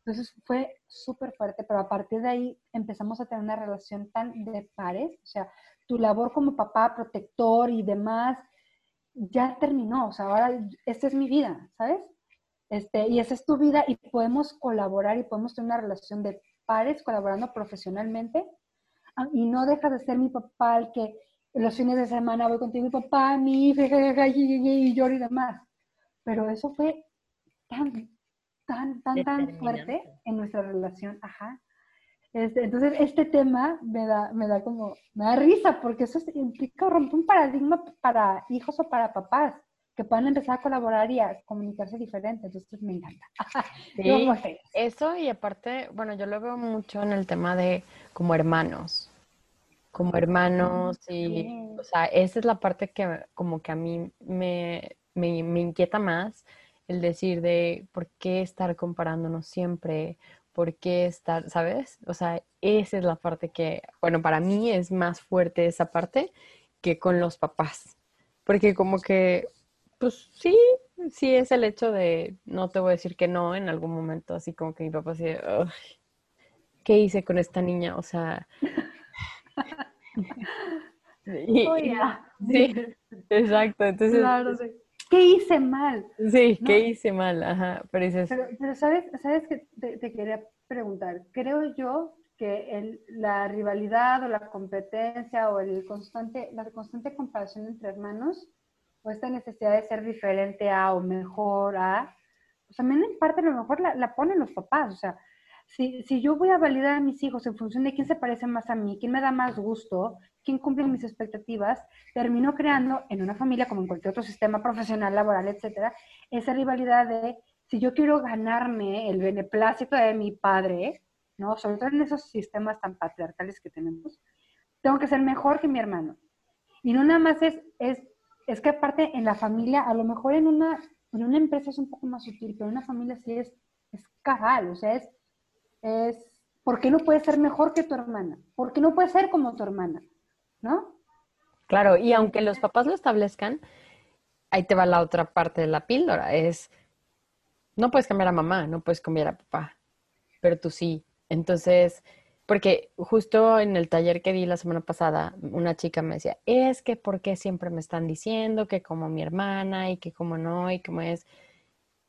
Entonces fue súper fuerte, pero a partir de ahí empezamos a tener una relación tan de pares, o sea, tu labor como papá, protector y demás, ya terminó, o sea, ahora esta es mi vida, ¿sabes? Este, y esa es tu vida y podemos colaborar y podemos tener una relación de pares colaborando profesionalmente ah, y no deja de ser mi papá el que los fines de semana voy contigo mi papá, mi hija, y yo y demás. Pero eso fue tan, tan, tan, tan fuerte en nuestra relación. Ajá. Este, entonces, este tema me da, me da como, me da risa, porque eso implica romper un paradigma para hijos o para papás, que puedan empezar a colaborar y a comunicarse diferente. Entonces, me encanta. [laughs] Sí, eso y aparte, bueno, yo lo veo mucho en el tema de como hermanos como hermanos y, o sea, esa es la parte que como que a mí me, me, me, inquieta más, el decir de por qué estar comparándonos siempre, por qué estar, ¿sabes? O sea, esa es la parte que, bueno, para mí es más fuerte esa parte que con los papás, porque como que, pues sí, sí es el hecho de, no te voy a decir que no en algún momento, así como que mi papá así, ¿qué hice con esta niña? O sea... Oh, sí, [laughs] exacto. Entonces, ¿qué hice mal? Sí, ¿qué hice mal? Ajá, pero, pero, ¿sabes, sabes que te, quería preguntar? Creo yo que el, la rivalidad o la competencia o el constante, la constante comparación entre hermanos o esta necesidad de ser diferente a o mejor a, pues también en parte a lo mejor la, la ponen los papás, o sea, si, si, yo voy a validar a mis hijos en función de quién se parece más a mí, quién me da más gusto, quién cumple mis expectativas, termino creando en una familia, como en cualquier otro sistema profesional, laboral, etcétera, esa rivalidad de si yo quiero ganarme el beneplácito de mi padre, ¿no? Sobre todo en esos sistemas tan patriarcales que tenemos, tengo que ser mejor que mi hermano. Y no nada más es, es, es que aparte en la familia, a lo mejor en una, en una empresa es un poco más sutil, pero en una familia sí es, es cabal, o sea, es es, ¿por qué no puedes ser mejor que tu hermana? ¿Por qué no puedes ser como tu hermana? ¿No? Claro, y aunque los papás lo establezcan, ahí te va la otra parte de la píldora, es, no puedes cambiar a mamá, no puedes cambiar a papá, pero tú sí. Entonces, porque justo en el taller que di la semana pasada, una chica me decía, es que ¿por qué siempre me están diciendo que como mi hermana y que como no y como es?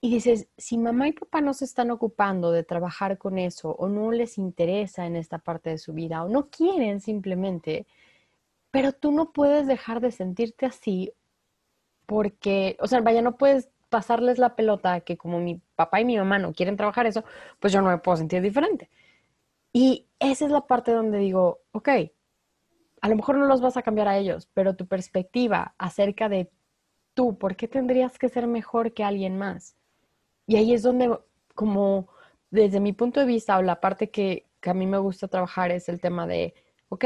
Y dices, si mamá y papá no se están ocupando de trabajar con eso o no les interesa en esta parte de su vida o no quieren simplemente, pero tú no puedes dejar de sentirte así porque, o sea, vaya, no puedes pasarles la pelota, que como mi papá y mi mamá no quieren trabajar eso, pues yo no me puedo sentir diferente. Y esa es la parte donde digo, ok, a lo mejor no los vas a cambiar a ellos, pero tu perspectiva acerca de tú, ¿por qué tendrías que ser mejor que alguien más? Y ahí es donde, como desde mi punto de vista, o la parte que, a mí me gusta trabajar es el tema de, ok,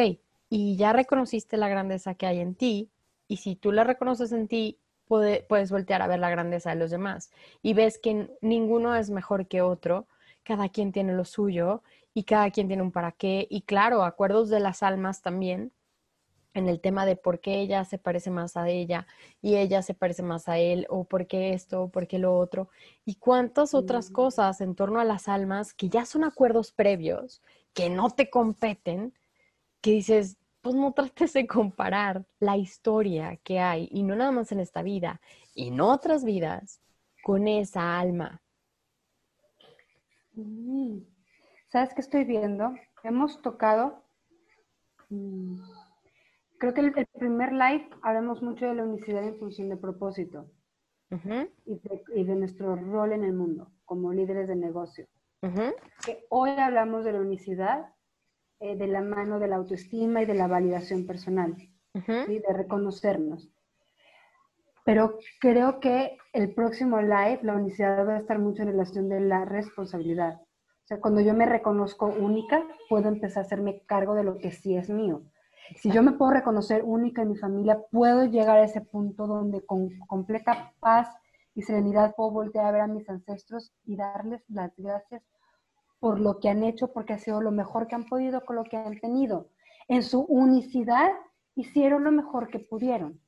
y ya reconociste la grandeza que hay en ti, y si tú la reconoces en ti, puedes voltear a ver la grandeza de los demás y ves que ninguno es mejor que otro, cada quien tiene lo suyo y cada quien tiene un para qué, y claro, acuerdos de las almas también, en el tema de por qué ella se parece más a ella y ella se parece más a él, o por qué esto, o por qué lo otro, y cuántas otras cosas en torno a las almas que ya son acuerdos previos, que no te competen, que dices, pues no trates de comparar la historia que hay, y no nada más en esta vida, y en otras vidas, con esa alma. Mm. ¿Sabes qué estoy viendo? Hemos tocado... Mm, Creo que el, el, primer live hablamos mucho de la unicidad en función de propósito y, de, nuestro rol en el mundo como líderes de negocio. hoy hablamos de la unicidad eh, de la mano de la autoestima y de la validación personal, y de reconocernos. Pero creo que el próximo live, la unicidad va a estar mucho en relación de la responsabilidad. O sea, cuando yo me reconozco única, puedo empezar a hacerme cargo de lo que sí es mío si yo me puedo reconocer única en mi familia, puedo llegar a ese punto donde con completa paz y serenidad puedo voltear a ver a mis ancestros y darles las gracias por lo que han hecho, porque ha sido lo mejor que han podido con lo que han tenido. En su unicidad hicieron lo mejor que pudieron.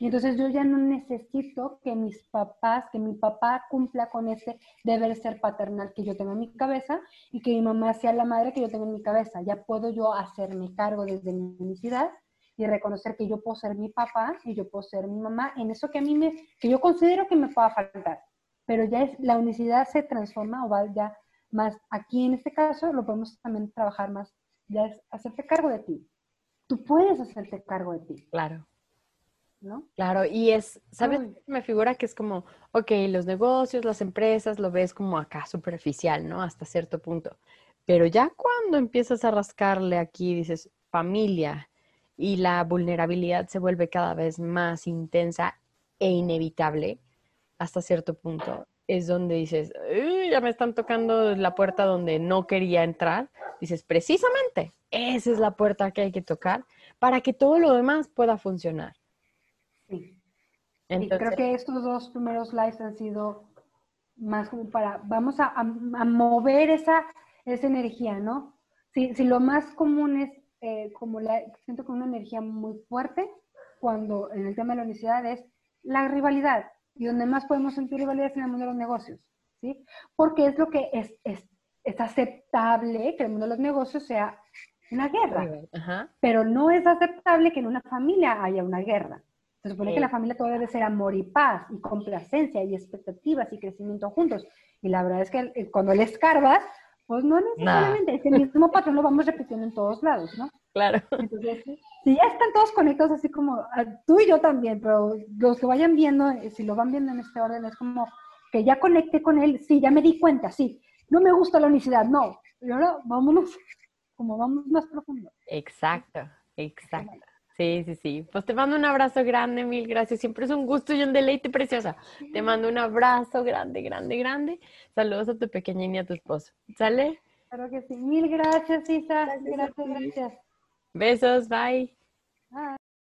Y entonces yo ya no necesito que mis papás, que mi papá cumpla con ese deber ser paternal que yo tengo en mi cabeza y que mi mamá sea la madre que yo tengo en mi cabeza. Ya puedo yo hacerme cargo desde mi unicidad y reconocer que yo puedo ser mi papá y yo puedo ser mi mamá en eso que a mí me, que yo considero que me pueda faltar. Pero ya es, la unicidad se transforma o va ya más, aquí en este caso lo podemos también trabajar más, ya es hacerte cargo de ti. Tú puedes hacerte cargo de ti. Claro. Claro, y es, ¿sabes? Me figura que es como, ok, los negocios, las empresas, lo ves como acá superficial, ¿no? Hasta cierto punto. Pero ya cuando empiezas a rascarle aquí, dices, familia, y la vulnerabilidad se vuelve cada vez más intensa e inevitable, hasta cierto punto, es donde dices, ya me están tocando la puerta donde no quería entrar. Dices, precisamente, esa es la puerta que hay que tocar para que todo lo demás pueda funcionar. Sí. creo que estos dos primeros lives han sido más como para, vamos a, mover esa, esa energía, ¿no? Si, si lo más común es eh, como la, siento que una energía muy fuerte, cuando en el tema de la universidad es la rivalidad, y donde más podemos sentir rivalidad es en el mundo de los negocios, ¿sí? Porque es lo que es, es, es aceptable que el mundo de los negocios sea una guerra, pero no es aceptable que en una familia haya una guerra. Se supone que la familia todo debe ser amor y paz y complacencia y expectativas y crecimiento juntos. Y la verdad es que eh, cuando le escarbas, pues no necesariamente, ese mismo [laughs] patrón lo vamos repitiendo en todos lados, ¿no? Claro. Entonces, si ya están todos conectados así como ah, tú y yo también, pero los que vayan viendo, eh, si lo van viendo en este orden, es como que ya conecté con él, sí, ya me di cuenta, sí, no me gusta la unicidad, no, pero ahora vámonos, [laughs] como vamos más profundo. Exacto, exacto. Sí, sí, sí. Pues te mando un abrazo grande, mil gracias. Siempre es un gusto y un deleite preciosa. Te mando un abrazo grande, grande, grande. Saludos a tu pequeña y a tu esposo. ¿Sale? Claro que sí. Mil gracias, Isa. Gracias, gracias. Besos, bye. Bye.